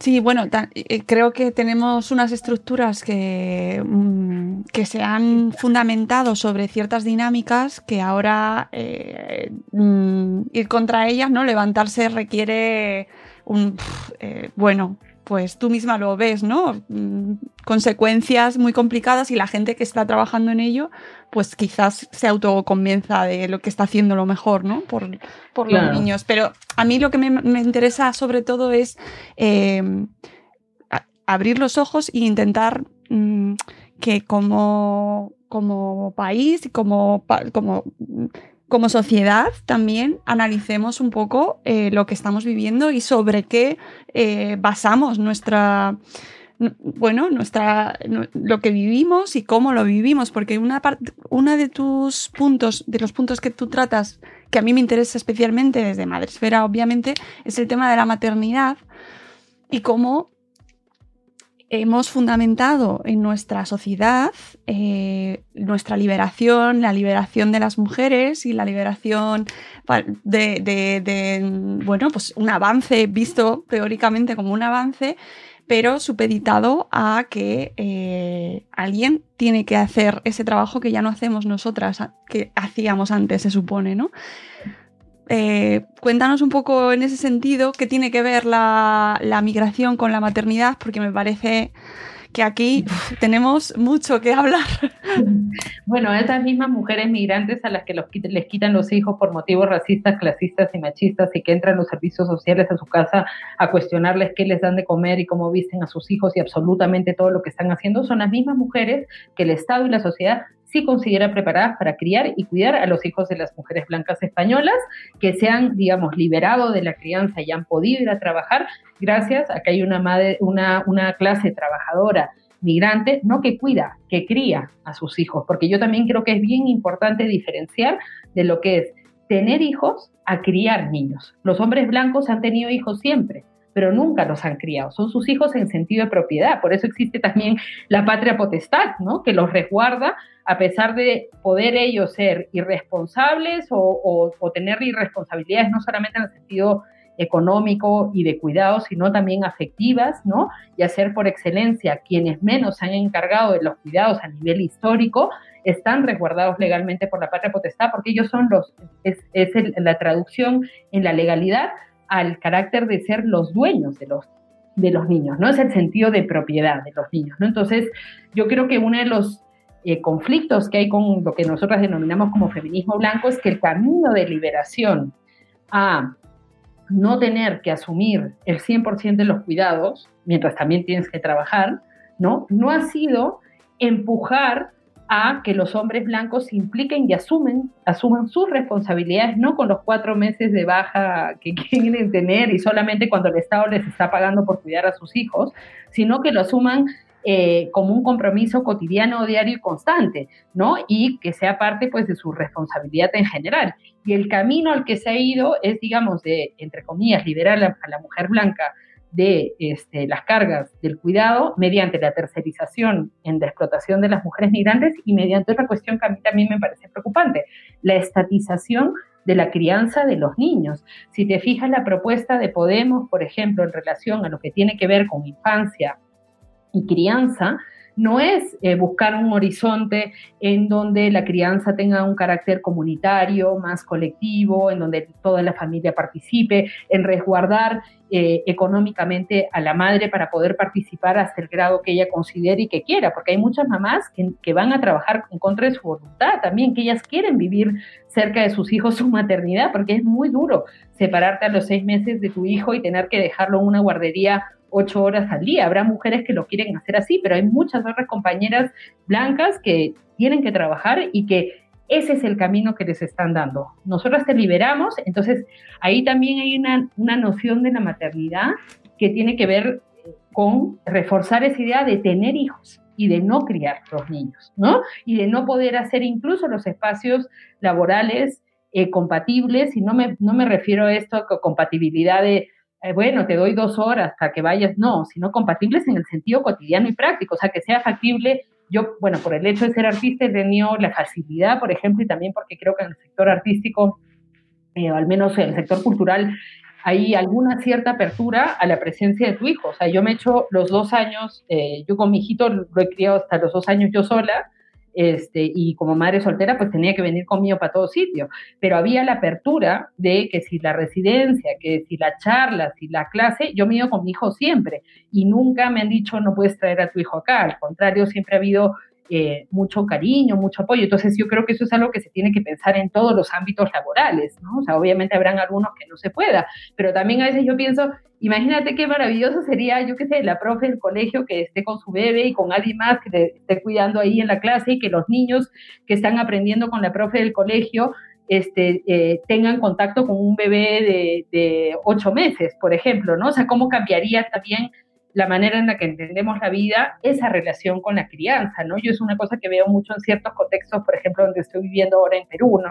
Sí, bueno, eh, creo que tenemos unas estructuras que, mm, que, se han fundamentado sobre ciertas dinámicas que ahora eh, mm, ir contra ellas, ¿no? Levantarse requiere un eh, bueno, pues tú misma lo ves, ¿no? Mm, consecuencias muy complicadas y la gente que está trabajando en ello, pues quizás se autoconvenza de lo que está haciendo lo mejor, ¿no? Por, los niños. Pero a mí lo que me, interesa sobre todo es eh, abrir los ojos e intentar mm, que como, como país y como, como como sociedad también analicemos un poco eh, lo que estamos viviendo y sobre qué eh, basamos nuestra bueno, nuestra, lo que vivimos y cómo lo vivimos, porque una de tus puntos, de los puntos que tú tratas, que a mí me interesa especialmente desde Madresfera, obviamente, es el tema de la maternidad y cómo hemos fundamentado en nuestra sociedad eh, nuestra liberación, la liberación de las mujeres y la liberación de, bueno, pues un avance visto teóricamente como un avance, pero supeditado a que eh, alguien tiene que hacer ese trabajo que ya no hacemos nosotras, que hacíamos antes, se supone, ¿no? Eh, cuéntanos un poco en ese sentido qué tiene que ver la, migración con la maternidad, porque me parece que aquí tenemos mucho que hablar. Bueno, esas mismas mujeres migrantes a las que les quitan los hijos por motivos racistas, clasistas y machistas y que entran los servicios sociales a su casa a cuestionarles qué les dan de comer y cómo visten a sus hijos y absolutamente todo lo que están haciendo, son las mismas mujeres que el Estado y la sociedad sí considera preparadas para criar y cuidar a los hijos de las mujeres blancas españolas que se han, digamos, liberado de la crianza y han podido ir a trabajar gracias a que hay una, madre, una clase trabajadora migrante, no que cuida, que cría a sus hijos, porque yo también creo que es bien importante diferenciar de lo que es tener hijos a criar niños. Los hombres blancos han tenido hijos siempre, pero nunca los han criado. Son sus hijos en sentido de propiedad. Por eso existe también la patria potestad, ¿no? Que los resguarda a pesar de poder ellos ser irresponsables o, tener irresponsabilidades no solamente en el sentido económico y de cuidado, sino también afectivas, ¿no? Y hacer por excelencia quienes menos se han encargado de los cuidados a nivel histórico, están resguardados legalmente por la patria potestad, porque ellos son los, es, la traducción en la legalidad al carácter de ser los dueños de los, de los niños, ¿no? Es el sentido de propiedad de los niños, ¿no? Entonces, yo creo que uno de los eh, conflictos que hay con lo que nosotros denominamos como feminismo blanco es que el camino de liberación a no tener que asumir el 100% de los cuidados, mientras también tienes que trabajar, ¿no? No ha sido empujar a que los hombres blancos se impliquen y asumen, asuman sus responsabilidades, no con los cuatro meses de baja que quieren tener y solamente cuando el Estado les está pagando por cuidar a sus hijos, sino que lo asuman eh, como un compromiso cotidiano, diario y constante, ¿no? Y que sea parte, pues, de su responsabilidad en general. Y el camino al que se ha ido es, digamos, de, entre comillas, liberar a la mujer blanca de este, las cargas del cuidado mediante la tercerización en la explotación de las mujeres migrantes y mediante otra cuestión que a mí también me parece preocupante, la estatización de la crianza de los niños. Si te fijas la propuesta de Podemos, por ejemplo, en relación a lo que tiene que ver con infancia y crianza, no es eh, buscar un horizonte en donde la crianza tenga un carácter comunitario, más colectivo, en donde toda la familia participe, en resguardar eh, económicamente a la madre para poder participar hasta el grado que ella considere y que quiera, porque hay muchas mamás que, que van a trabajar en contra de su voluntad también, que ellas quieren vivir cerca de sus hijos su maternidad, porque es muy duro separarte a los seis meses de tu hijo y tener que dejarlo en una guardería ocho horas al día. Habrá mujeres que lo quieren hacer así, pero hay muchas otras compañeras blancas que tienen que trabajar y que ese es el camino que les están dando. Nosotras te liberamos, entonces ahí también hay una, una noción de la maternidad que tiene que ver con reforzar esa idea de tener hijos y de no criar los niños, ¿no? Y de no poder hacer incluso los espacios laborales eh, compatibles, y no me, no me refiero a esto, a compatibilidad de, eh, bueno, te doy dos horas para que vayas, no, sino compatibles en el sentido cotidiano y práctico, o sea, que sea factible yo, bueno, por el hecho de ser artista he tenido la facilidad, por ejemplo, y también porque creo que en el sector artístico, eh, o al menos en el sector cultural, hay alguna cierta apertura a la presencia de tu hijo. O sea, yo me he hecho los dos años, eh, yo con mi hijito lo he criado hasta los dos años yo sola, este, y como madre soltera, pues tenía que venir conmigo para todo sitio. Pero había la apertura de que si la residencia, que si la charla, si la clase, yo me iba con mi hijo siempre. Y nunca me han dicho, no puedes traer a tu hijo acá. Al contrario, siempre ha habido eh, mucho cariño, mucho apoyo. Entonces yo creo que eso es algo que se tiene que pensar en todos los ámbitos laborales, ¿no? O sea, obviamente habrán algunos que no se pueda, pero también a veces yo pienso, imagínate qué maravilloso sería, yo qué sé, la profe del colegio que esté con su bebé y con alguien más que esté cuidando ahí en la clase y que los niños que están aprendiendo con la profe del colegio este, eh, tengan contacto con un bebé de, de ocho meses, por ejemplo, ¿no? O sea, cómo cambiaría también la manera en la que entendemos la vida, esa relación con la crianza, ¿no? Yo es una cosa que veo mucho en ciertos contextos, por ejemplo, donde estoy viviendo ahora en Perú, ¿no?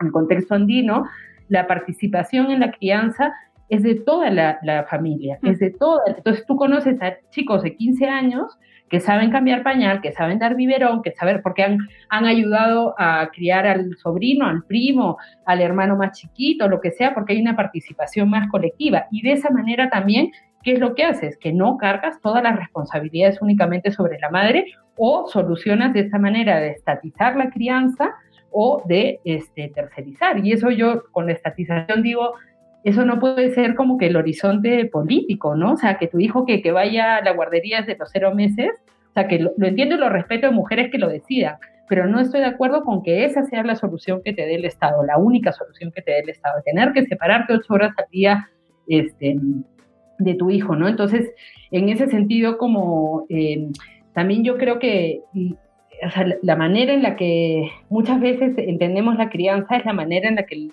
En contexto andino, la participación en la crianza es de toda la, familia, es de toda. Entonces tú conoces a chicos de 15 años que saben cambiar pañal, que saben dar biberón, que saben, porque han, han ayudado a criar al sobrino, al primo, al hermano más chiquito, lo que sea, porque hay una participación más colectiva. Y de esa manera también, ¿qué es lo que haces? Que no cargas todas las responsabilidades únicamente sobre la madre o solucionas de esa manera de estatizar la crianza o de este, tercerizar. Y eso yo con la estatización digo, eso no puede ser como que el horizonte político, ¿no? O sea, que tu hijo que, que vaya a la guardería desde los cero meses, o sea, que lo, entiendo y lo respeto de mujeres que lo decidan, pero no estoy de acuerdo con que esa sea la solución que te dé el Estado, la única solución que te dé el Estado, tener que separarte ocho horas al día este, de tu hijo, ¿no? Entonces, en ese sentido, como eh, también yo creo que o sea, la manera en la que muchas veces entendemos la crianza es la manera en la que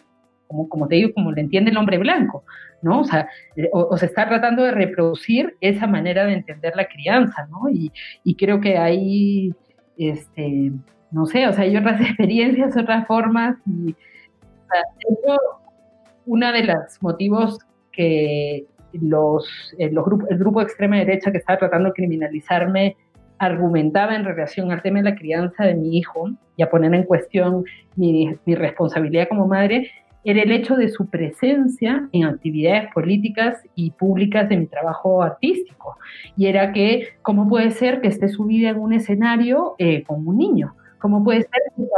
como, te digo, como lo entiende el hombre blanco, ¿no? O sea, eh, o, se está tratando de reproducir esa manera de entender la crianza, ¿no? Y, y creo que hay, este, no sé, o sea, hay otras experiencias, otras formas, y o sea, una de los motivos que los, eh, los grupos, el grupo de extrema derecha que estaba tratando de criminalizarme argumentaba en relación al tema de la crianza de mi hijo y a poner en cuestión mi, mi responsabilidad como madre, era el hecho de su presencia en actividades políticas y públicas de mi trabajo artístico. Y era que, ¿cómo puede ser que esté subida en un escenario eh, con un niño? ¿Cómo puede ser,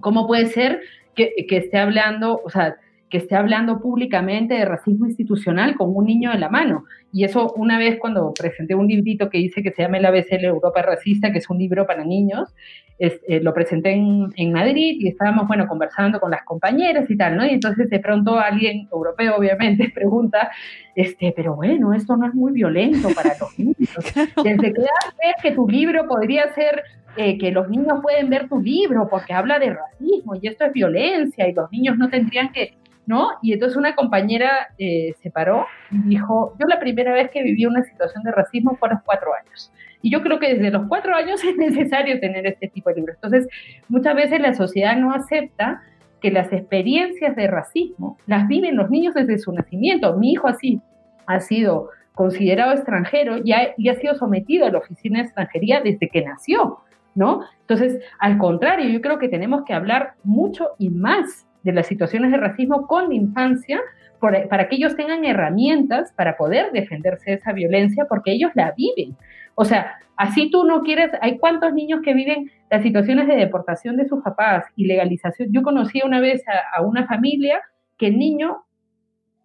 ¿cómo puede ser que, que esté hablando, o sea, que esté hablando públicamente de racismo institucional con un niño en la mano. Y eso una vez cuando presenté un librito que dice que se llama El ABC de Europa Racista, que es un libro para niños, eh, lo presenté en, Madrid y estábamos, bueno, conversando con las compañeras y tal, ¿no? Y entonces de pronto alguien, europeo obviamente, pregunta, este, pero bueno, esto no es muy violento para los niños. Desde que ves que tu libro podría ser eh, que los niños pueden ver tu libro porque habla de racismo y esto es violencia y los niños no tendrían que ¿no? Y entonces una compañera eh, se paró y dijo, yo la primera vez que viví una situación de racismo fue a los cuatro años. Y yo creo que desde los cuatro años es necesario tener este tipo de libros. Entonces, muchas veces la sociedad no acepta que las experiencias de racismo las viven los niños desde su nacimiento. Mi hijo así ha sido considerado extranjero y ha, y ha sido sometido a la oficina de extranjería desde que nació, ¿no? Entonces, al contrario, yo creo que tenemos que hablar mucho y más de las situaciones de racismo con la infancia para que ellos tengan herramientas para poder defenderse de esa violencia porque ellos la viven. O sea, así tú no quieres, hay cuántos niños que viven las situaciones de deportación de sus papás y legalización. Yo conocí una vez a, una familia que el niño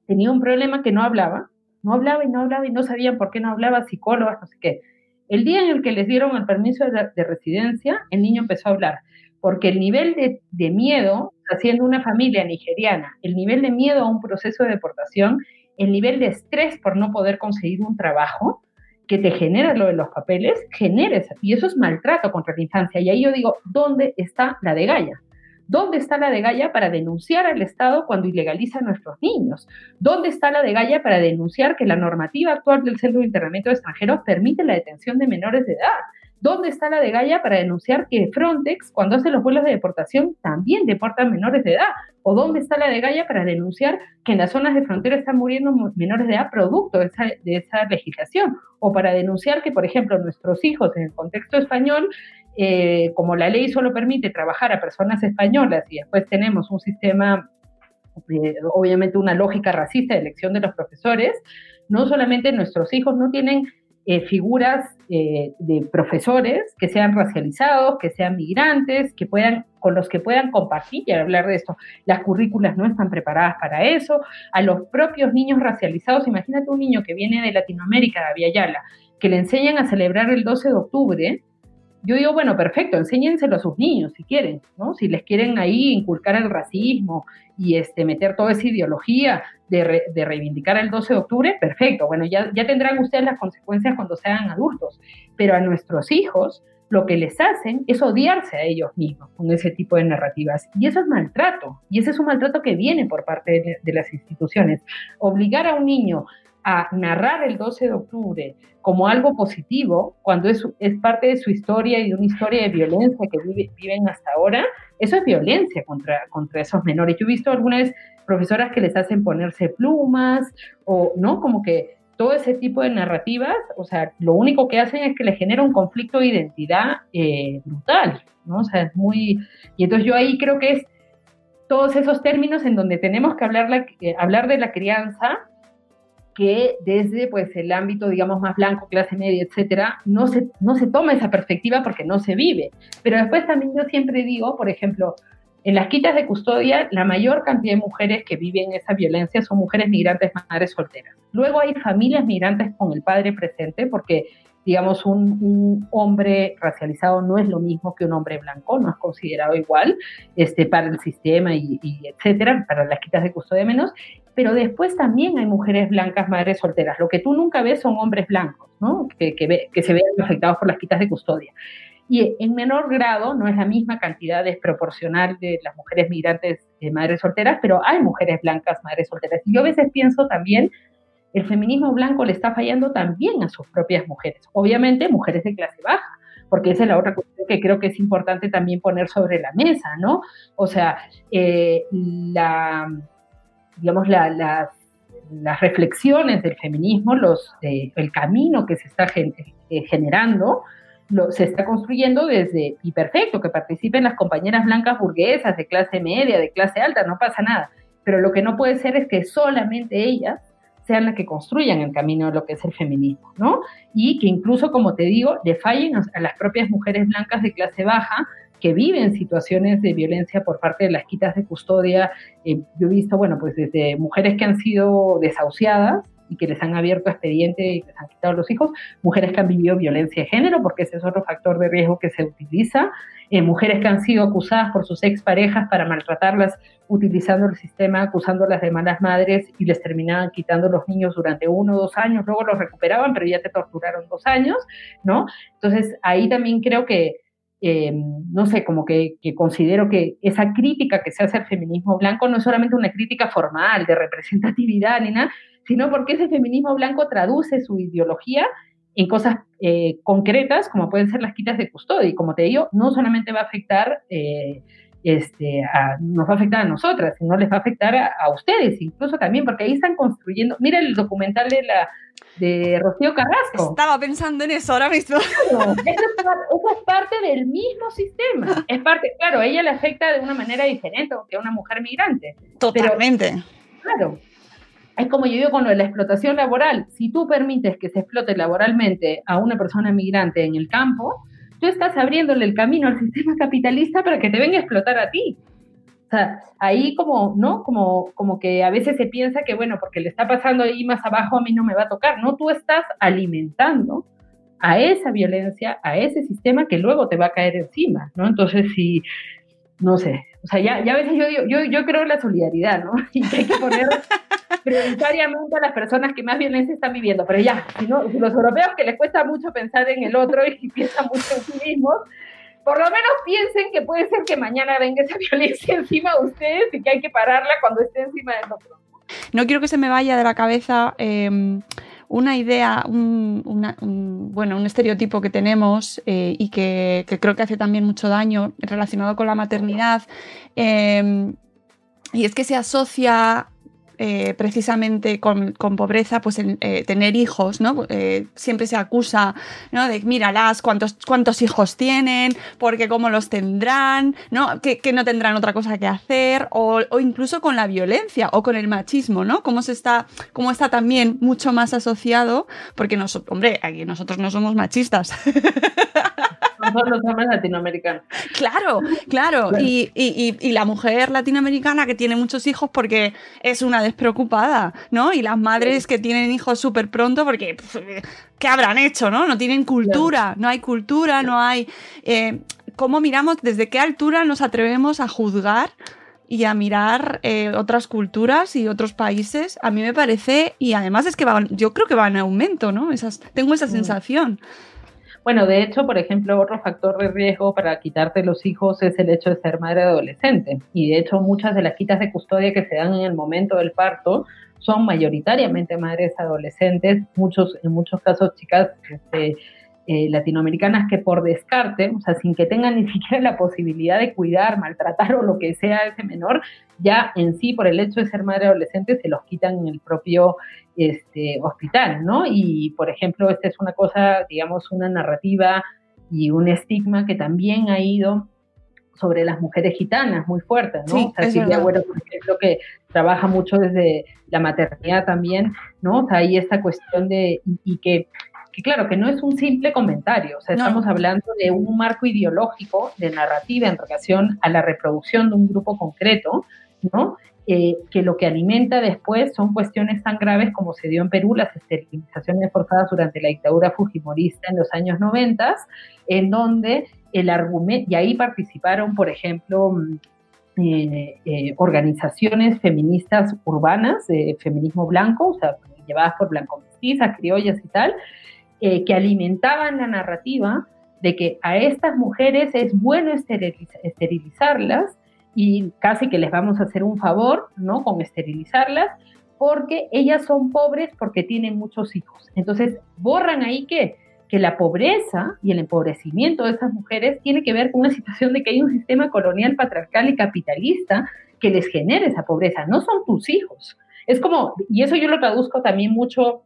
tenía un problema que no hablaba, no hablaba y no hablaba y no sabían por qué no hablaba, psicólogas, no sé qué. El día en el que les dieron el permiso de residencia, el niño empezó a hablar porque el nivel de, miedo, haciendo una familia nigeriana, el nivel de miedo a un proceso de deportación, el nivel de estrés por no poder conseguir un trabajo que te genera lo de los papeles, genera y eso es maltrato contra la infancia. Y ahí yo digo, ¿dónde está la de Gaia? ¿Dónde está la de Gaia para denunciar al Estado cuando ilegaliza a nuestros niños? ¿Dónde está la de Gaia para denunciar que la normativa actual del Centro de Internamiento de Extranjeros permite la detención de menores de edad? ¿Dónde está la de Gaia para denunciar que Frontex, cuando hace los vuelos de deportación, también deporta menores de edad? ¿O dónde está la de Gaia para denunciar que en las zonas de frontera están muriendo menores de edad producto de esa, legislación? ¿O para denunciar que, por ejemplo, nuestros hijos en el contexto español, eh, como la ley solo permite trabajar a personas españolas y después tenemos un sistema, eh, obviamente una lógica racista de elección de los profesores, no solamente nuestros hijos no tienen eh, figuras eh, de profesores que sean racializados, que sean migrantes, que puedan, con los que puedan compartir y hablar de esto. Las currículas no están preparadas para eso. A los propios niños racializados, imagínate un niño que viene de Latinoamérica, de Aviala, que le enseñan a celebrar el 12 de octubre, yo digo, bueno, perfecto, enséñenselo a sus niños si quieren, ¿no? Si les quieren ahí inculcar el racismo y este, meter toda esa ideología de, reivindicar el 12 de octubre, perfecto. Bueno, ya, ya tendrán ustedes las consecuencias cuando sean adultos, pero a nuestros hijos lo que les hacen es odiarse a ellos mismos con ese tipo de narrativas. Y eso es maltrato, y ese es un maltrato que viene por parte de las instituciones. Obligar a un niño a narrar el 12 de octubre como algo positivo, cuando es, es parte de su historia y de una historia de violencia que viven hasta ahora, eso es violencia contra, contra esos menores. Yo he visto alguna vez profesoras que les hacen ponerse plumas o, ¿no? Como que todo ese tipo de narrativas, o sea, lo único que hacen es que les genera un conflicto de identidad eh, brutal, ¿no? O sea, es muy... Y entonces yo ahí creo que es todos esos términos en donde tenemos que hablar, la, eh, hablar de la crianza que desde pues el ámbito digamos más blanco, clase media, etcétera, no se, no se toma esa perspectiva porque no se vive. Pero después también yo siempre digo, por ejemplo, en las quitas de custodia, la mayor cantidad de mujeres que viven esa violencia son mujeres migrantes madres solteras. Luego hay familias migrantes con el padre presente, porque digamos, un, hombre racializado no es lo mismo que un hombre blanco, no es considerado igual este, para el sistema y, etcétera, para las quitas de custodia menos, pero después también hay mujeres blancas, madres solteras. Lo que tú nunca ves son hombres blancos, ¿no? Que, que, se vean afectados por las quitas de custodia. Y en menor grado, no es la misma cantidad desproporcional de las mujeres migrantes eh, madres solteras, pero hay mujeres blancas madres solteras. Y yo a veces pienso también el feminismo blanco le está fallando también a sus propias mujeres. Obviamente, mujeres de clase baja, porque esa es la otra cuestión que creo que es importante también poner sobre la mesa, ¿no? O sea, eh, la, digamos, las reflexiones del feminismo, los, eh, el camino que se está eh, generando, lo, se está construyendo desde, y perfecto, que participen las compañeras blancas burguesas de clase media, de clase alta, no pasa nada. Pero lo que no puede ser es que solamente ellas sean las que construyan el camino de lo que es el feminismo, ¿no? Y que incluso, como te digo, le fallen a las propias mujeres blancas de clase baja que viven situaciones de violencia por parte de las quitas de custodia. Eh, yo he visto, bueno, pues desde mujeres que han sido desahuciadas, y que les han abierto expediente y les han quitado los hijos, mujeres que han vivido violencia de género, porque ese es otro factor de riesgo que se utiliza, eh, mujeres que han sido acusadas por sus exparejas para maltratarlas utilizando el sistema, acusándolas de malas madres y les terminaban quitando los niños durante uno o dos años, luego los recuperaban, pero ya te torturaron dos años, ¿no? Entonces ahí también creo que, eh, no sé, como que, que, considero que esa crítica que se hace al feminismo blanco no es solamente una crítica formal de representatividad ni nada, sino porque ese feminismo blanco traduce su ideología en cosas eh, concretas, como pueden ser las quitas de custodia. Y como te digo, no solamente va a afectar, eh, este, nos va a afectar a nosotras, sino les va a afectar a, ustedes, incluso también, porque ahí están construyendo. Mira el documental de la de Rocío Carrasco. Estaba pensando en eso ahora mismo. eso, es, parte del mismo sistema. Es parte, claro, a ella le afecta de una manera diferente que a una mujer migrante. Totalmente. claro, es como yo digo con la explotación laboral. Si tú permites que se explote laboralmente a una persona migrante en el campo, tú estás abriéndole el camino al sistema capitalista para que te venga a explotar a ti. O sea, ahí como, ¿no? Como, como que a veces se piensa que, bueno, porque le está pasando ahí más abajo, a mí no me va a tocar. No, tú estás alimentando a esa violencia, a ese sistema que luego te va a caer encima, ¿no? Entonces, si, no sé, o sea, ya, ya a veces yo, yo, yo creo en la solidaridad, ¿no? Y que hay que poner prioritariamente a las personas que más violencia están viviendo. Pero ya, si, no, los europeos que les cuesta mucho pensar en el otro y piensan mucho en sí mismos, por lo menos piensen que puede ser que mañana venga esa violencia encima de ustedes y que hay que pararla cuando esté encima de nosotros. No quiero que se me vaya de la cabeza em, una idea, un, bueno, un estereotipo que tenemos eh, y que, creo que hace también mucho daño relacionado con la maternidad. Em, y es que se asocia eh, precisamente con, pobreza, pues eh, tener hijos, ¿no? Eh, siempre se acusa, ¿no? De míralas, cuántos, cuántos hijos tienen, porque cómo los tendrán, ¿no? Que, no tendrán otra cosa que hacer, o, incluso con la violencia o con el machismo, ¿no? Cómo se está, cómo está también mucho más asociado, porque nosotros, hombre, aquí nosotros no somos machistas. los hombres latinoamericanos. Claro, claro. Y, la mujer latinoamericana que tiene muchos hijos porque es una despreocupada, ¿no? Y las madres que tienen hijos súper pronto porque, ¿qué habrán hecho, no? No tienen cultura, no hay cultura, no hay... Eh, ¿Cómo miramos, desde qué altura nos atrevemos a juzgar y a mirar eh, otras culturas y otros países, a mí me parece, y además es que van, yo creo que va en aumento, ¿no? Esas, tengo esa mm. Bueno, de hecho, por ejemplo, otro factor de riesgo para quitarte los hijos es el hecho de ser madre adolescente. Y de hecho, muchas de las quitas de custodia que se dan en el momento del parto son mayoritariamente madres adolescentes, muchos, en muchos casos chicas este, eh, latinoamericanas que por descarte, o sea, sin que tengan ni siquiera la posibilidad de cuidar, maltratar o lo que sea a ese menor, ya en sí, por el hecho de ser madre adolescente, se los quitan en el propio este, hospital, ¿no? Y, por ejemplo, esta es una cosa, digamos, una narrativa y un estigma que también ha ido sobre las mujeres gitanas, muy fuerte, ¿no? Sí, o sea, Silvia Agüero, por ejemplo, que trabaja mucho desde la maternidad también, ¿no? O sea, hay esta cuestión de, y, que, que, claro, que no es un simple comentario, o sea, estamos hablando de un marco ideológico de narrativa en relación a la reproducción de un grupo concreto, ¿no? Eh, que lo que alimenta después son cuestiones tan graves como se dio en Perú, las esterilizaciones forzadas durante la dictadura fujimorista en los años 90, en donde el argumento, y ahí participaron, por ejemplo, mm, eh, eh, organizaciones feministas urbanas, de feminismo blanco, o sea, llevadas por blanco mestizas, criollas y tal, que alimentaban la narrativa de que a estas mujeres es bueno esterilizarlas y casi que les vamos a hacer un favor, ¿no? Con esterilizarlas, porque ellas son pobres porque tienen muchos hijos. Entonces, borran ahí que, que la pobreza y el empobrecimiento de esas mujeres tiene que ver con una situación de que hay un sistema colonial, patriarcal y capitalista que les genera esa pobreza. No son tus hijos. Es como, y eso yo lo traduzco también mucho,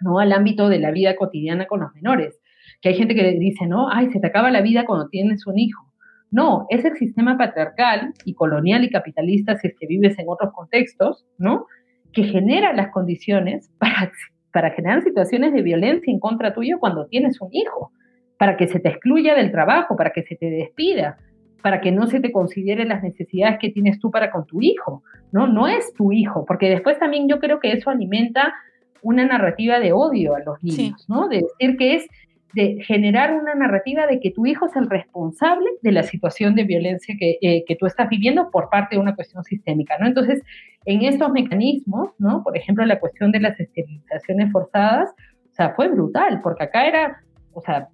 ¿no? Al ámbito de la vida cotidiana con los menores. Que hay gente que dice, no, ay, se te acaba la vida cuando tienes un hijo. No, es el sistema patriarcal y colonial y capitalista, si es que vives en otros contextos, ¿no? Que genera las condiciones para, para generar situaciones de violencia en contra tuyo cuando tienes un hijo, para que se te excluya del trabajo, para que se te despida, para que no se te considere las necesidades que tienes tú para con tu hijo, ¿no? No es tu hijo, porque después también yo creo que eso alimenta una narrativa de odio a los niños, ¿no? De decir que es de generar una narrativa de que tu hijo es el responsable de la situación de violencia que, eh, que, tú estás viviendo por parte de una cuestión sistémica, ¿no? Entonces, en estos mecanismos, ¿no? Por ejemplo, la cuestión de las esterilizaciones forzadas, o sea, fue brutal, porque acá era, o sea,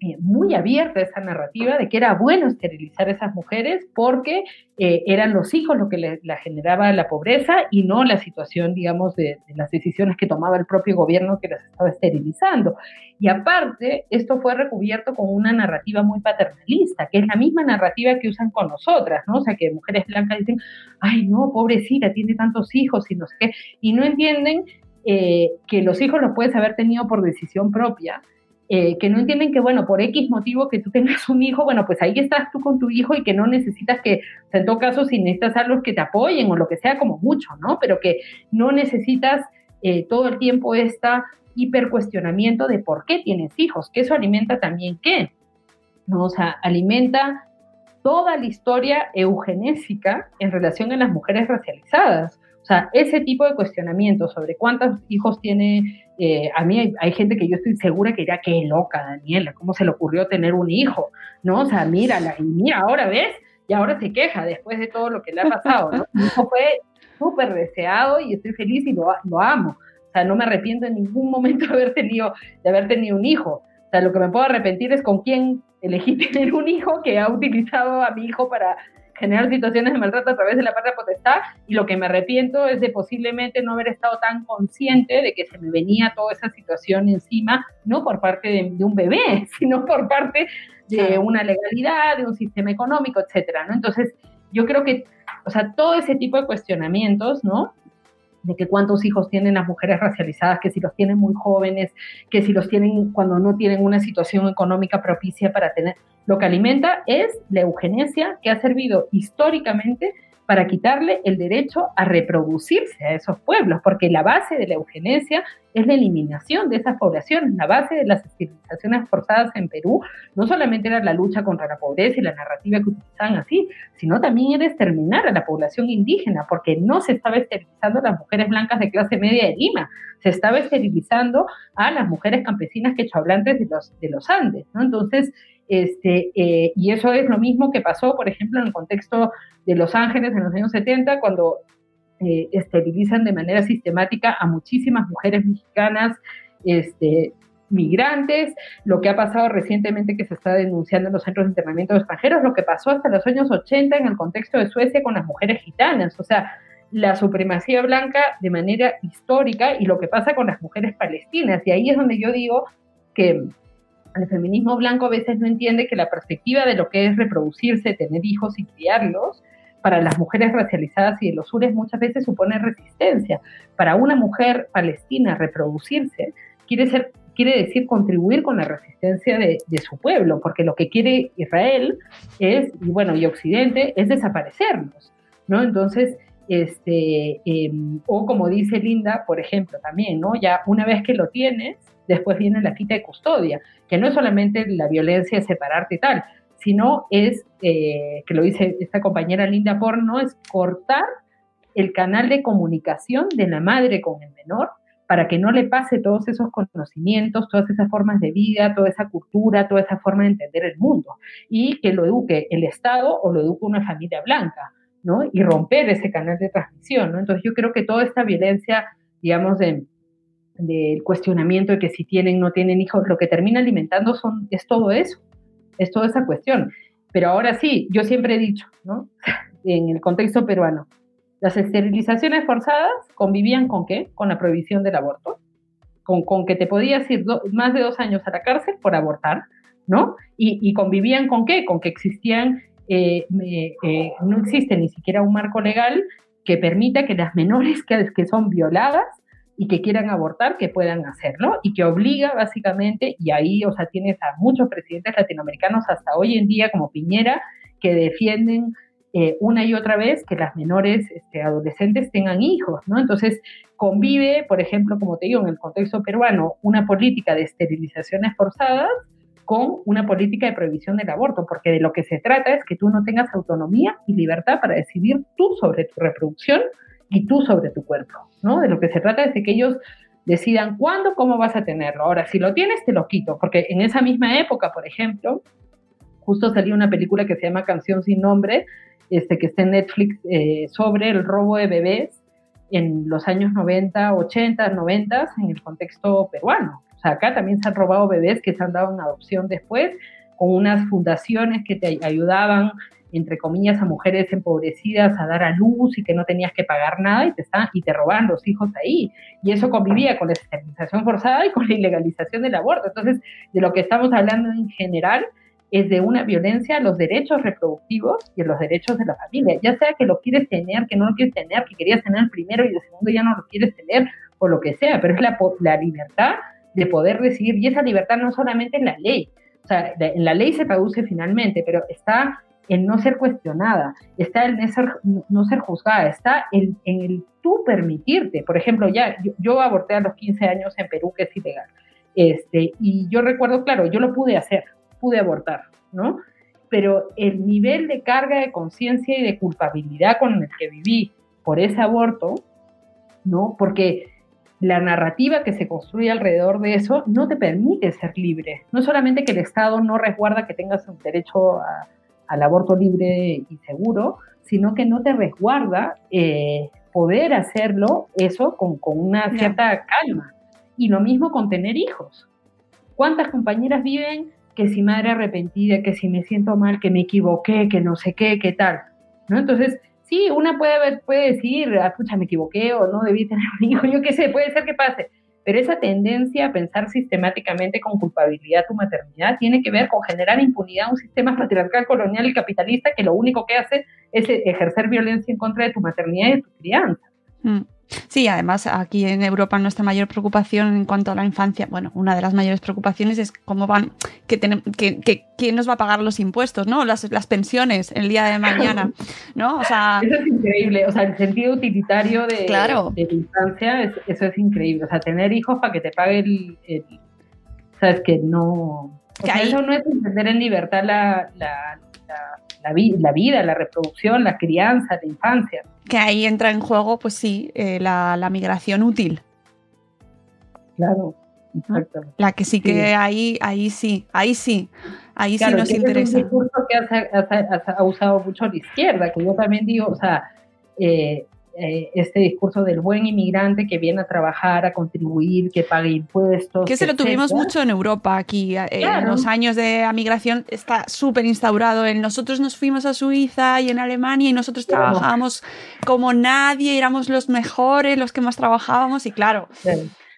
eh, muy abierta esa narrativa de que era bueno esterilizar a esas mujeres porque eh, eran los hijos lo que le, la generaba la pobreza y no la situación, digamos, de, las decisiones que tomaba el propio gobierno que las estaba esterilizando. Y aparte, esto fue recubierto con una narrativa muy paternalista, que es la misma narrativa que usan con nosotras, ¿no? O sea, que mujeres blancas dicen, ay, no, pobrecita, tiene tantos hijos y no sé qué, y no entienden eh, que los hijos los puedes haber tenido por decisión propia eh, que no entienden que, bueno, por X motivo que tú tengas un hijo, bueno, pues ahí estás tú con tu hijo y que no necesitas que, o sea, en todo caso, si necesitas a los que te apoyen o lo que sea, como mucho, ¿no? Pero que no necesitas eh, todo el tiempo esta hipercuestionamiento de por qué tienes hijos, que eso alimenta también qué, ¿no? O sea, alimenta toda la historia eugenésica en relación a las mujeres racializadas. O sea, ese tipo de cuestionamiento sobre cuántos hijos tiene eh, a mí hay, gente que yo estoy segura que dirá, qué loca, Daniela, ¿cómo se le ocurrió tener un hijo? ¿No? O sea, mírala, y mira, ahora ves, y ahora se queja después de todo lo que le ha pasado, ¿no? Mi hijo fue súper deseado y estoy feliz y lo, lo amo. O sea, no me arrepiento en ningún momento de haber tenido, de haber tenido un hijo. O sea, lo que me puedo arrepentir es con quién elegí tener un hijo que ha utilizado a mi hijo para generar situaciones de maltrato a través de la patria potestad y lo que me arrepiento es de posiblemente no haber estado tan consciente de que se me venía toda esa situación encima, no por parte de, un bebé, sino por parte de una legalidad, de un sistema económico, etcétera, ¿no? Entonces, yo creo que, o sea, todo ese tipo de cuestionamientos, ¿no? De que cuántos hijos tienen las mujeres racializadas, que si los tienen muy jóvenes, que si los tienen cuando no tienen una situación económica propicia para tener, lo que alimenta es la eugenesia que ha servido históricamente para quitarle el derecho a reproducirse a esos pueblos, porque la base de la eugenesia es la eliminación de esas poblaciones. La base de las esterilizaciones forzadas en Perú no solamente era la lucha contra la pobreza y la narrativa que utilizaban así, sino también era exterminar a la población indígena, porque no se estaba esterilizando a las mujeres blancas de clase media de Lima, se estaba esterilizando a las mujeres campesinas quechohablantes de los, de los Andes. ¿no? Entonces, este, eh, y eso es lo mismo que pasó, por ejemplo, en el contexto de Los Ángeles en los años 70, cuando eh, esterilizan de manera sistemática a muchísimas mujeres mexicanas este, migrantes, lo que ha pasado recientemente que se está denunciando en los centros de internamiento de extranjeros, lo que pasó hasta los años 80 en el contexto de Suecia con las mujeres gitanas, o sea, la supremacía blanca de manera histórica y lo que pasa con las mujeres palestinas. Y ahí es donde yo digo que el feminismo blanco a veces no entiende que la perspectiva de lo que es reproducirse, tener hijos y criarlos, para las mujeres racializadas y de los sures muchas veces supone resistencia. Para una mujer palestina reproducirse quiere, ser, quiere decir contribuir con la resistencia de, su pueblo, porque lo que quiere Israel es, y bueno, y Occidente, es desaparecernos, ¿no? Entonces, este, em, o como dice Linda, por ejemplo, también, ¿no? Ya una vez que lo tienes, después viene la quita de custodia, que no es solamente la violencia de separarte y tal, sino es, eh, que lo dice esta compañera Linda Porno, es cortar el canal de comunicación de la madre con el menor para que no le pase todos esos conocimientos, todas esas formas de vida, toda esa cultura, toda esa forma de entender el mundo, y que lo eduque el Estado o lo eduque una familia blanca, ¿no? Y romper ese canal de transmisión, ¿no? Entonces yo creo que toda esta violencia, digamos, de, del cuestionamiento de que si tienen, no tienen hijos, lo que termina alimentando son, es todo eso, es toda esa cuestión. Pero ahora sí, yo siempre he dicho, ¿no? En el contexto peruano, las esterilizaciones forzadas convivían con qué? Con la prohibición del aborto, con, con que te podías ir más de dos años a la cárcel por abortar, ¿no? Y, convivían con qué? Con que existían, eh, eh, no existe ni siquiera un marco legal que permita que las menores que, que son violadas y que quieran abortar, que puedan hacerlo y que obliga básicamente, y ahí, o sea, tienes a muchos presidentes latinoamericanos hasta hoy en día como Piñera, que defienden eh, una y otra vez que las menores este, adolescentes tengan hijos, ¿no? Entonces, convive, por ejemplo, como te digo, en el contexto peruano, una política de esterilizaciones forzadas con una política de prohibición del aborto, porque de lo que se trata es que tú no tengas autonomía y libertad para decidir tú sobre tu reproducción y tú sobre tu cuerpo, ¿no? De lo que se trata es de que ellos decidan cuándo, cómo vas a tenerlo. Ahora, si lo tienes, te lo quito, porque en esa misma época, por ejemplo, justo salió una película que se llama Canción sin nombre, este, que está en Netflix, eh, sobre el robo de bebés en los años 90, 80, 90 en el contexto peruano. O sea, acá también se han robado bebés que se han dado en adopción después, con unas fundaciones que te ayudaban entre comillas, a mujeres empobrecidas a dar a luz y que no tenías que pagar nada y te, están, y te robaban los hijos ahí. Y eso convivía con la esterilización forzada y con la ilegalización del aborto. Entonces, de lo que estamos hablando en general es de una violencia a los derechos reproductivos y a los derechos de la familia, ya sea que lo quieres tener, que no lo quieres tener, que querías tener el primero y el segundo ya no lo quieres tener, o lo que sea, pero es la, la libertad de poder decidir, y esa libertad no solamente en la ley, o sea, en la ley se traduce finalmente, pero está en no ser cuestionada, está en no ser juzgada, está en, el tú permitirte. Por ejemplo, ya yo, aborté a los 15 años en Perú, que es ilegal. Este, y yo recuerdo, claro, yo lo pude hacer, pude abortar, ¿no? Pero el nivel de carga de conciencia y de culpabilidad con el que viví por ese aborto, ¿no? Porque la narrativa que se construye alrededor de eso no te permite ser libre. No solamente que el Estado no resguarda que tengas un derecho a, al aborto libre y seguro, sino que no te resguarda eh, poder hacerlo eso con, una cierta calma. Y lo mismo con tener hijos. ¿Cuántas compañeras viven que si madre arrepentida, que si me siento mal, que me equivoqué, que no sé qué, qué tal? ¿No? Entonces, sí, una puede, puede decir, ah, pucha, me equivoqué o no debí tener un hijo, yo qué sé, puede ser que pase, pero esa tendencia a pensar sistemáticamente con culpabilidad tu maternidad tiene que ver con generar impunidad a un sistema patriarcal, colonial y capitalista que lo único que hace es ejercer violencia en contra de tu maternidad y de tu crianza. Mm. Sí, además aquí en Europa nuestra mayor preocupación en cuanto a la infancia, bueno, una de las mayores preocupaciones es cómo van, que, que, quién nos va a pagar los impuestos, ¿no? Las, las pensiones el día de mañana, ¿no? O sea, eso es increíble, o sea, el sentido utilitario de, de tu infancia, eso es increíble, o sea, tener hijos para que te pague el, sabes que no, eso no es entender en libertad la, la, la, la vida, la reproducción, la crianza, la infancia que ahí entra en juego, pues sí, eh, la, migración útil. Claro, exacto. La que sí que ahí, ahí sí, ahí sí, ahí sí nos interesa. Es un discurso que ha, usado mucho la izquierda, que yo también digo, o sea, eh, eh, este discurso del buen inmigrante que viene a trabajar, a contribuir, que pague impuestos. Que se lo tuvimos mucho en Europa aquí. Eh, en los años de migración está súper instaurado. En nosotros nos fuimos a Suiza y en Alemania y nosotros trabajábamos como nadie, éramos los mejores, los que más trabajábamos y claro.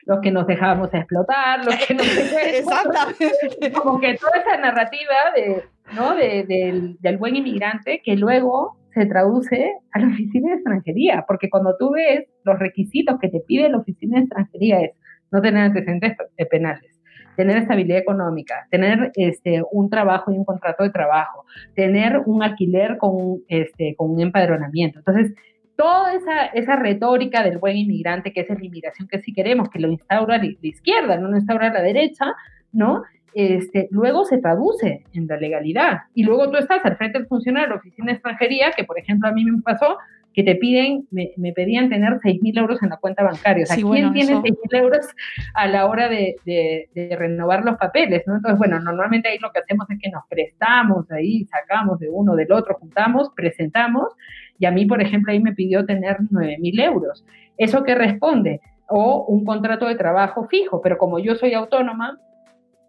los que nos dejábamos explotar, los que nos Exactamente. Como que toda esa narrativa de, ¿no? De, del, del buen inmigrante que luego se traduce a la oficina de extranjería, porque cuando tú ves los requisitos que te pide la oficina de extranjería es no tener antecedentes penales, tener estabilidad económica, tener este, un trabajo y un contrato de trabajo, tener un alquiler con, este, con un empadronamiento. Entonces, toda esa, esa retórica del buen inmigrante, que es la inmigración que sí queremos, que lo instaura la izquierda, no lo instaura la derecha, ¿no? Este, luego se traduce en la legalidad. Y luego tú estás al frente del funcionario de la oficina de extranjería, que por ejemplo a mí me pasó, que te piden, me, pedían tener 6 mil euros en la cuenta bancaria. O sea, ¿quién tiene 6 mil euros a la hora de, de, renovar los papeles? ¿no? Entonces, bueno, normalmente ahí lo que hacemos es que nos prestamos ahí, sacamos de uno, del otro, juntamos, presentamos, y a mí, por ejemplo, ahí me pidió tener 9 mil euros. ¿Eso qué responde? O un contrato de trabajo fijo, pero como yo soy autónoma,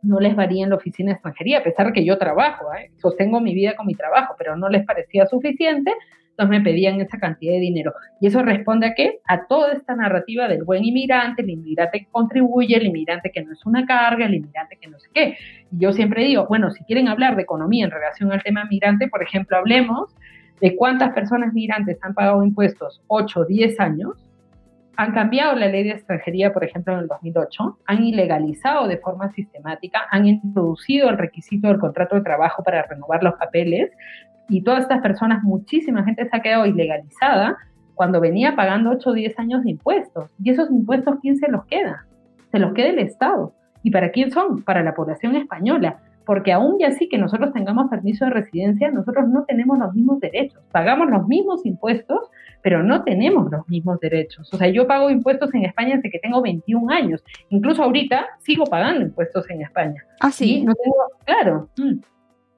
no les varía en la oficina de extranjería, a pesar que yo trabajo, ¿eh? sostengo mi vida con mi trabajo, pero no les parecía suficiente, entonces me pedían esa cantidad de dinero. Y eso responde a qué? A toda esta narrativa del buen inmigrante, el inmigrante que contribuye, el inmigrante que no es una carga, el inmigrante que no sé qué. Y yo siempre digo, bueno, si quieren hablar de economía en relación al tema migrante, por ejemplo, hablemos de cuántas personas migrantes han pagado impuestos 8, 10 años, han cambiado la ley de extranjería, por ejemplo, en el 2008, han ilegalizado de forma sistemática, han introducido el requisito del contrato de trabajo para renovar los papeles y todas estas personas, muchísima gente se ha quedado ilegalizada cuando venía pagando 8 o 10 años de impuestos. ¿Y esos impuestos quién se los queda? Se los queda el Estado. ¿Y para quién son? Para la población española porque aún y así que nosotros tengamos permiso de residencia, nosotros no tenemos los mismos derechos. Pagamos los mismos impuestos, pero no tenemos los mismos derechos. O sea, yo pago impuestos en España desde que tengo 21 años. Incluso ahorita sigo pagando impuestos en España. Ah, sí. no tengo, claro. Mm,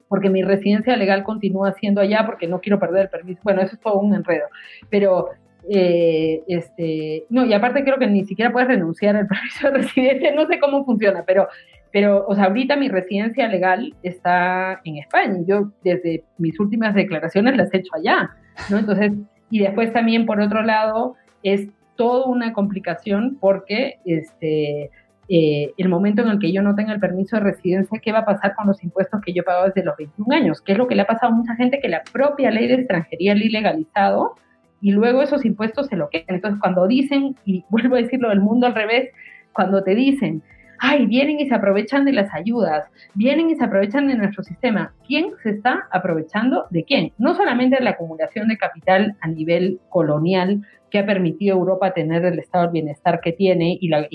porque mi residencia legal continúa siendo allá porque no quiero perder el permiso. Bueno, eso es todo un enredo. Pero eh, este, no, y aparte creo que ni siquiera puedes renunciar al permiso de residencia, no sé cómo funciona, pero pero, o sea, ahorita mi residencia legal está en España. Yo desde mis últimas declaraciones las he hecho allá, ¿no? Entonces, y después también, por otro lado, es toda una complicación porque este, eh, el momento en el que yo no tenga el permiso de residencia, ¿qué va a pasar con los impuestos que yo he pagado desde los 21 años? ¿Qué es lo que le ha pasado a mucha gente que la propia ley de extranjería le ilegalizado y luego esos impuestos se lo quedan. Entonces, cuando dicen, y vuelvo a decirlo del mundo al revés, cuando te dicen, ay, vienen y se aprovechan de las ayudas, vienen y se aprovechan de nuestro sistema. ¿Quién se está aprovechando de quién? No solamente la acumulación de capital a nivel colonial que ha permitido a Europa tener el estado del bienestar que tiene y, la,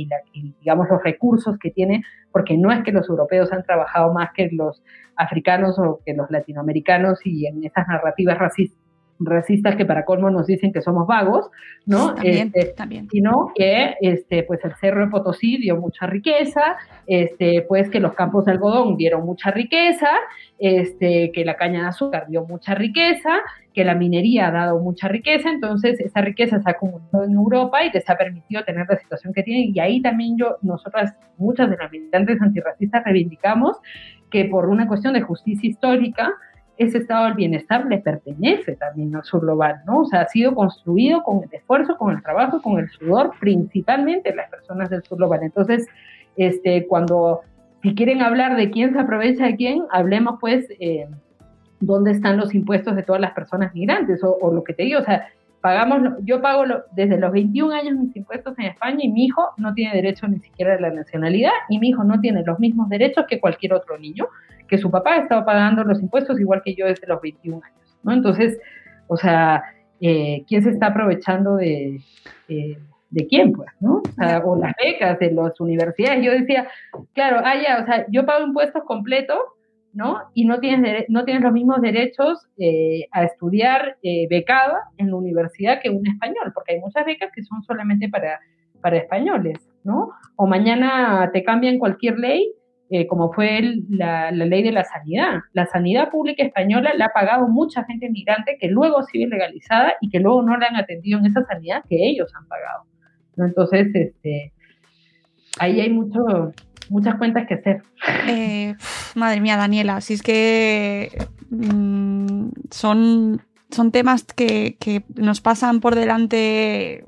digamos los recursos que tiene, porque no es que los europeos han trabajado más que los africanos o que los latinoamericanos y en esas narrativas racistas racistas que para colmo nos dicen que somos vagos, ¿no? También, este, también. Sino que este, pues el Cerro de Potosí dio mucha riqueza, este, pues que los campos de algodón dieron mucha riqueza, este, que la caña de azúcar dio mucha riqueza, que la minería ha dado mucha riqueza, entonces esa riqueza se ha acumulado en Europa y les ha permitido tener la situación que tienen. Y ahí también yo, nosotras, muchas de las militantes antirracistas reivindicamos que por una cuestión de justicia histórica, ese estado del bienestar le pertenece también al sur global, ¿no? O sea, ha sido construido con el esfuerzo, con el trabajo, con el sudor, principalmente las personas del sur global. Entonces, este, cuando, si quieren hablar de quién se aprovecha de quién, hablemos pues eh, dónde están los impuestos de todas las personas migrantes, o, o, lo que te digo, o sea, pagamos, yo pago desde los 21 años mis impuestos en España y mi hijo no tiene derecho ni siquiera a la nacionalidad y mi hijo no tiene los mismos derechos que cualquier otro niño que su papá estaba pagando los impuestos igual que yo desde los 21 años, ¿no? Entonces, o sea, eh, ¿quién se está aprovechando de, eh, de quién, pues, ¿no? O, sea, o, las becas de las universidades. Yo decía, claro, ah, ya, o sea, yo pago impuestos completos, Y no tienes, no tienes los mismos derechos eh, a estudiar becada en la universidad que un español, porque hay muchas becas que son solamente para, para españoles, ¿no? O mañana te cambian cualquier ley eh, como fue la, ley de la sanidad. La sanidad pública española la ha pagado mucha gente migrante que luego sido legalizada y que luego no le han atendido en esa sanidad que ellos han pagado. Entonces, este, ahí hay mucho, muchas cuentas que hacer. Eh, madre mía, Daniela, si es que mm, son, son temas que, que, nos pasan por delante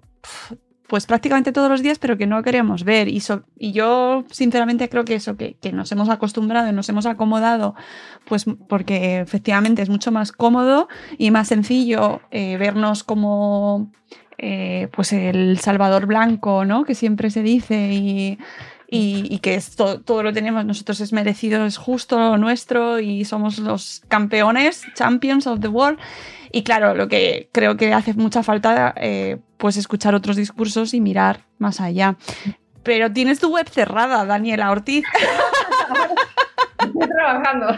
pues prácticamente todos los días, pero que no queremos ver. Y, y yo, sinceramente, creo que eso, que, que, nos hemos acostumbrado y nos hemos acomodado, pues porque efectivamente es mucho más cómodo y más sencillo eh, vernos como eh, pues el Salvador Blanco, ¿no? Que siempre se dice y, y, que esto, todo lo tenemos nosotros es merecido, es justo, nuestro y somos los campeones, champions of the world. Y claro, lo que creo que hace mucha falta, eh, pues escuchar otros discursos y mirar más allá. Pero tienes tu web cerrada, Daniela Ortiz. Estoy trabajando.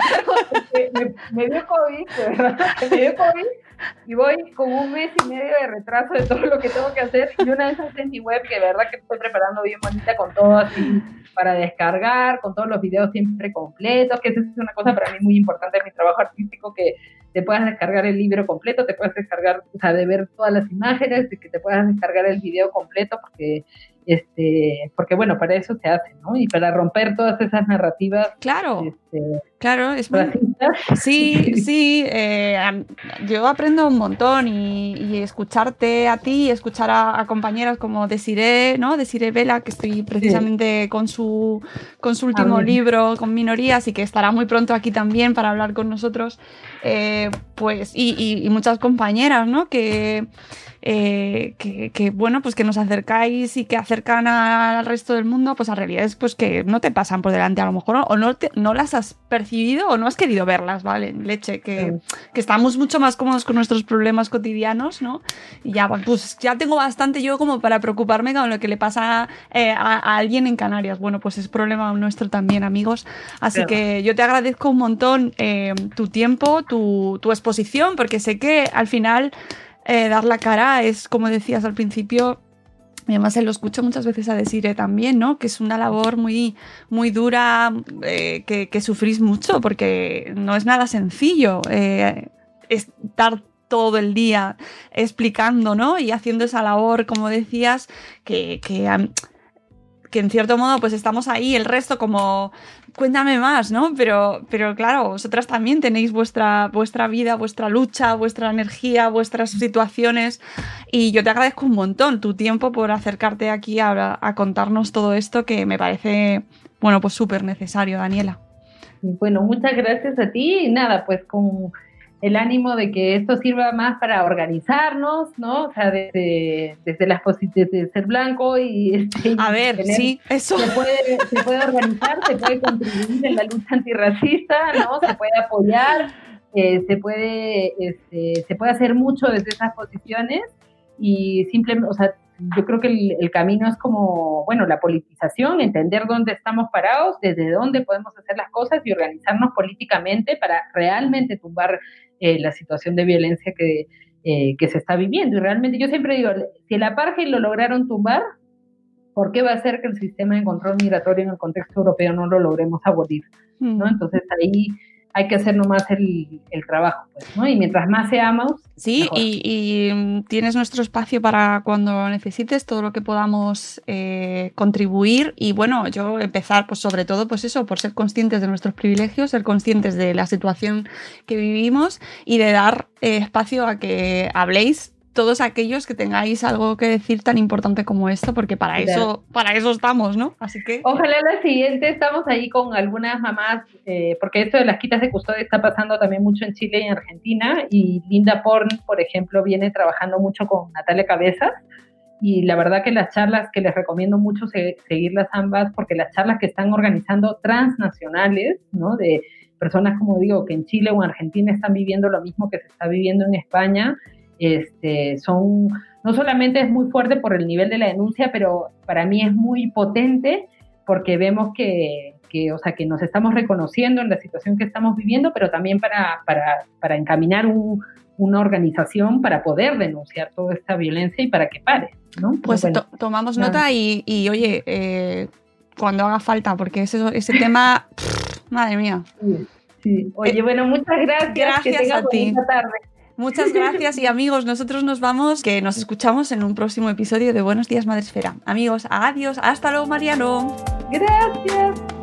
me, me, dio COVID, ¿verdad? Me dio COVID y voy con un mes y medio de retraso de todo lo que tengo que hacer. Y una vez en mi web, que de verdad que estoy preparando bien bonita con todo así para descargar, con todos los videos siempre completos, que eso es una cosa para mí muy importante en mi trabajo artístico, que te puedas descargar el libro completo, te puedas descargar, o sea, de ver todas las imágenes, de que te puedas descargar el video completo, porque este, porque bueno, para eso se hace, ¿no? Y para romper todas esas narrativas. Claro. Este, claro, es muy... Sí, sí, eh, yo aprendo un montón y, escucharte a ti, escuchar a, compañeras como Desiree, ¿no? Desiree Vela, que estoy precisamente con su con su último libro, con minorías, y que estará muy pronto aquí también para hablar con nosotros, eh, pues, y, y, muchas compañeras, ¿no? Que eh, que, bueno, pues que nos acercáis y que acercan al resto del mundo, pues a realidades pues que no te pasan por delante a lo mejor, o no, no las has percibido o no has querido verlas, ¿vale? Leche, que, que, estamos mucho más cómodos con nuestros problemas cotidianos, ¿no? Y ya, pues ya tengo bastante yo como para preocuparme con lo que le pasa eh, a, alguien en Canarias. Bueno, pues es problema nuestro también, amigos. Así que yo te agradezco un montón eh, tu tiempo, tu, tu exposición, porque sé que al final eh, dar la cara es, como decías al principio, y además se lo escucho muchas veces a decir también, ¿no? Que es una labor muy, muy dura, eh, que, sufrís mucho, porque no es nada sencillo eh, estar todo el día explicando, ¿no? Y haciendo esa labor, como decías, que que en cierto modo pues estamos ahí, el resto como cuéntame más, ¿no? Pero, pero claro, vosotras también tenéis vuestra, vuestra vida, vuestra lucha, vuestra energía, vuestras situaciones y yo te agradezco un montón tu tiempo por acercarte aquí a, a contarnos todo esto que me parece, bueno, pues súper necesario, Daniela. Bueno, muchas gracias a ti y nada, pues con el ánimo de que esto sirva más para organizarnos, ¿no? O sea, desde, desde las posiciones de ser blanco y... Este, a ver, sí, eso. Se puede, se puede organizar, se puede contribuir en la lucha antirracista, ¿no? Se puede apoyar, eh, se, puede, este, se puede hacer mucho desde esas posiciones y simplemente, o sea, yo creo que el, el, camino es como, bueno, la politización, entender dónde estamos parados, desde dónde podemos hacer las cosas y organizarnos políticamente para realmente tumbar eh, la situación de violencia que, eh, que se está viviendo. Y realmente yo siempre digo, si el apartheid lo lograron tumbar, ¿por qué va a ser que el sistema de control migratorio en el contexto europeo no lo logremos abolir? ¿no? Mm. Entonces ahí hay que hacer nomás el, el trabajo, pues, ¿no? Y mientras más seamos... Sí, y, mm, tienes nuestro espacio para cuando necesites todo lo que podamos eh, contribuir y bueno, yo empezar pues sobre todo pues eso, por ser conscientes de nuestros privilegios, ser conscientes de la situación que vivimos y de dar eh, espacio a que habléis todos aquellos que tengáis algo que decir tan importante como esto, porque para eso, para eso estamos, ¿no? Así que. Ojalá la siguiente estamos ahí con algunas mamás, eh, porque esto de las quitas de custodia está pasando también mucho en Chile y en Argentina, y Linda Porn, por ejemplo, viene trabajando mucho con Natalia Cabezas. Y la verdad que las charlas que les recomiendo mucho seguirlas ambas, porque las charlas que están organizando transnacionales, ¿no? De personas, como digo, que en Chile o en Argentina están viviendo lo mismo que se está viviendo en España, este, son, no solamente es muy fuerte por el nivel de la denuncia, pero para mí es muy potente porque vemos que, que, o sea, que nos estamos reconociendo en la situación que estamos viviendo, pero también para, para, para encaminar una organización para poder denunciar toda esta violencia y para que pare. ¿no? Pues tomamos nota y, y oye, eh, cuando haga falta, porque ese, ese tema, madre mía. Sí, Oye, bueno, muchas gracias. Gracias a ti. Tarde. Muchas gracias y amigos, nosotros nos vamos, que nos escuchamos en un próximo episodio de Buenos Días Madresfera. Amigos, adiós, hasta luego Mariano. Gracias.